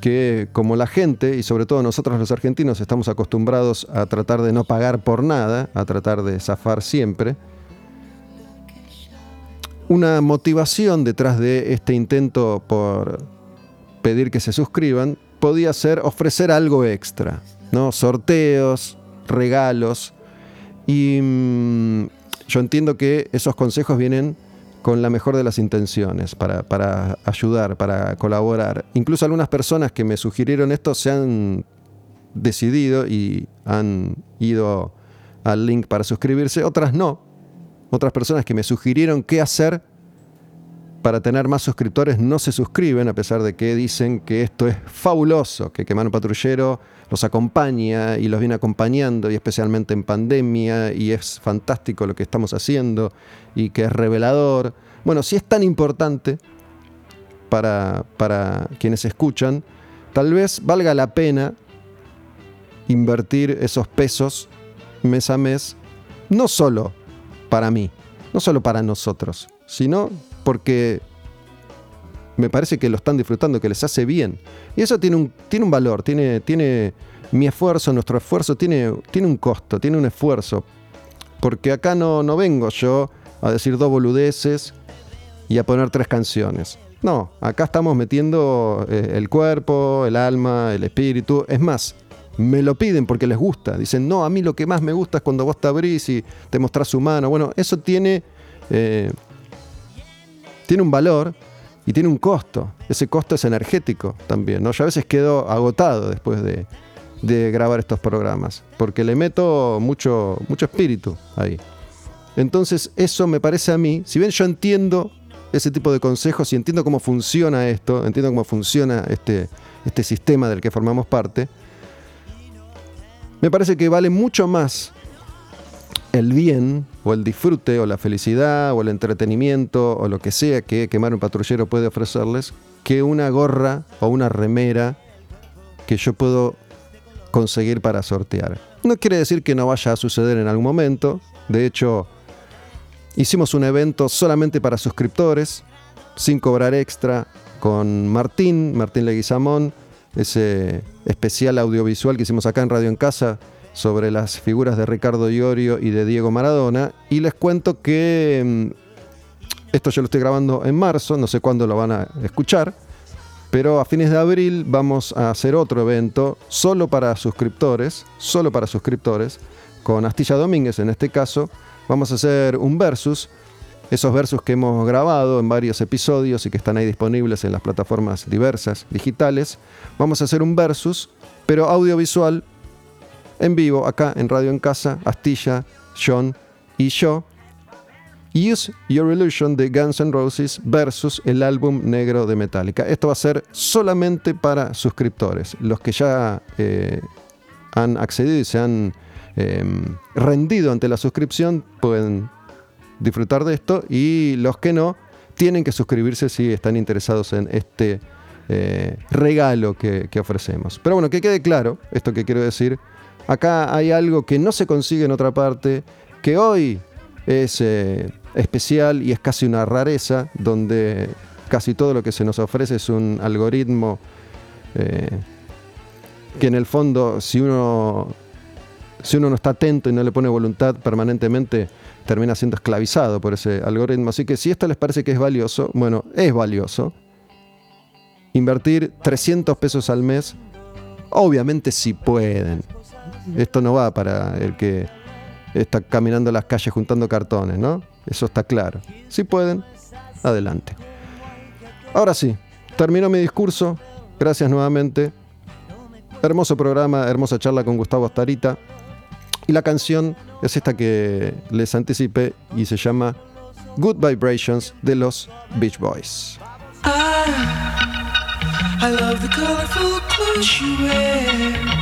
que como la gente, y sobre todo nosotros los argentinos, estamos acostumbrados a tratar de no pagar por nada, a tratar de zafar siempre, una motivación detrás de este intento por pedir que se suscriban podía ser ofrecer algo extra, ¿no? Sorteos, regalos. Y mm, yo entiendo que esos consejos vienen con la mejor de las intenciones, para, ayudar, para colaborar. Incluso algunas personas que me sugirieron esto se han decidido y han ido al link para suscribirse, otras no. Otras personas que me sugirieron qué hacer para tener más suscriptores no se suscriben, a pesar de que dicen que esto es fabuloso, que Quemar un Patrullero los acompaña y los viene acompañando, y especialmente en pandemia, y es fantástico lo que estamos haciendo, y que es revelador. Bueno, si es tan importante para, para quienes escuchan, tal vez valga la pena invertir esos pesos mes a mes, no solo para mí, no solo para nosotros, sino porque me parece que lo están disfrutando, que les hace bien. Y eso tiene un, tiene un valor, tiene, tiene mi esfuerzo, nuestro esfuerzo, tiene, tiene un costo, tiene un esfuerzo. Porque acá no, no vengo yo a decir dos boludeces y a poner tres canciones. No, acá estamos metiendo eh, el cuerpo, el alma, el espíritu. Es más, me lo piden porque les gusta. Dicen, no, a mí lo que más me gusta es cuando vos te abrís y te mostrás su mano. Bueno, eso tiene eh, tiene un valor y tiene un costo. Ese costo es energético también. Yo a veces quedo agotado después de, grabar estos programas, porque le meto mucho, mucho espíritu ahí. Entonces eso me parece a mí, si bien yo entiendo ese tipo de consejos y entiendo cómo funciona esto, entiendo cómo funciona este, este sistema del que formamos parte, me parece que vale mucho más el bien o el disfrute o la felicidad o el entretenimiento o lo que sea que quemar un patrullero puede ofrecerles que una gorra o una remera que yo puedo conseguir para sortear. No quiere decir que no vaya a suceder en algún momento. De hecho, hicimos un evento solamente para suscriptores, sin cobrar extra, con Martín, Martín Leguizamón, ese especial audiovisual que hicimos acá en Radio en Casa, sobre las figuras de Ricardo Iorio y de Diego Maradona. Y les cuento que mm, esto yo lo estoy grabando en marzo, no sé cuándo lo van a escuchar, pero a fines de abril vamos a hacer otro evento solo para suscriptores, solo para suscriptores, con Astilla Domínguez en este caso. Vamos a hacer un versus, esos versus que hemos grabado en varios episodios y que están ahí disponibles en las plataformas diversas digitales. Vamos a hacer un versus, pero audiovisual en vivo acá en Radio en Casa, Astilla, John y yo. Use Your Illusion de Guns N' Roses versus el álbum negro de Metallica. Esto va a ser solamente para suscriptores. Los que ya eh, han accedido y se han em, rendido ante la suscripción pueden disfrutar de esto y los que no tienen que suscribirse si están interesados en este eh, regalo que ofrecemos. Pero bueno, que quede claro esto que quiero decir Acá hay algo que no se consigue en otra parte, que hoy es eh, especial y es casi una rareza, donde casi todo lo que se nos ofrece es un algoritmo eh, que en el fondo, si uno, si uno no está atento y no le pone voluntad permanentemente, termina siendo esclavizado por ese algoritmo. Así que si esto les parece que es valioso, bueno, es valioso. Invertir 300 pesos al mes, obviamente si pueden. Esto no va para el que está caminando las calles juntando cartones, ¿no? Eso está claro. Si pueden, adelante. Ahora sí, termino mi discurso. Gracias nuevamente. Hermoso programa, hermosa charla con Gustavo Astarita. Y la canción es esta que les anticipé y se llama Good Vibrations de los Beach Boys. I, love the colorful clothes you wear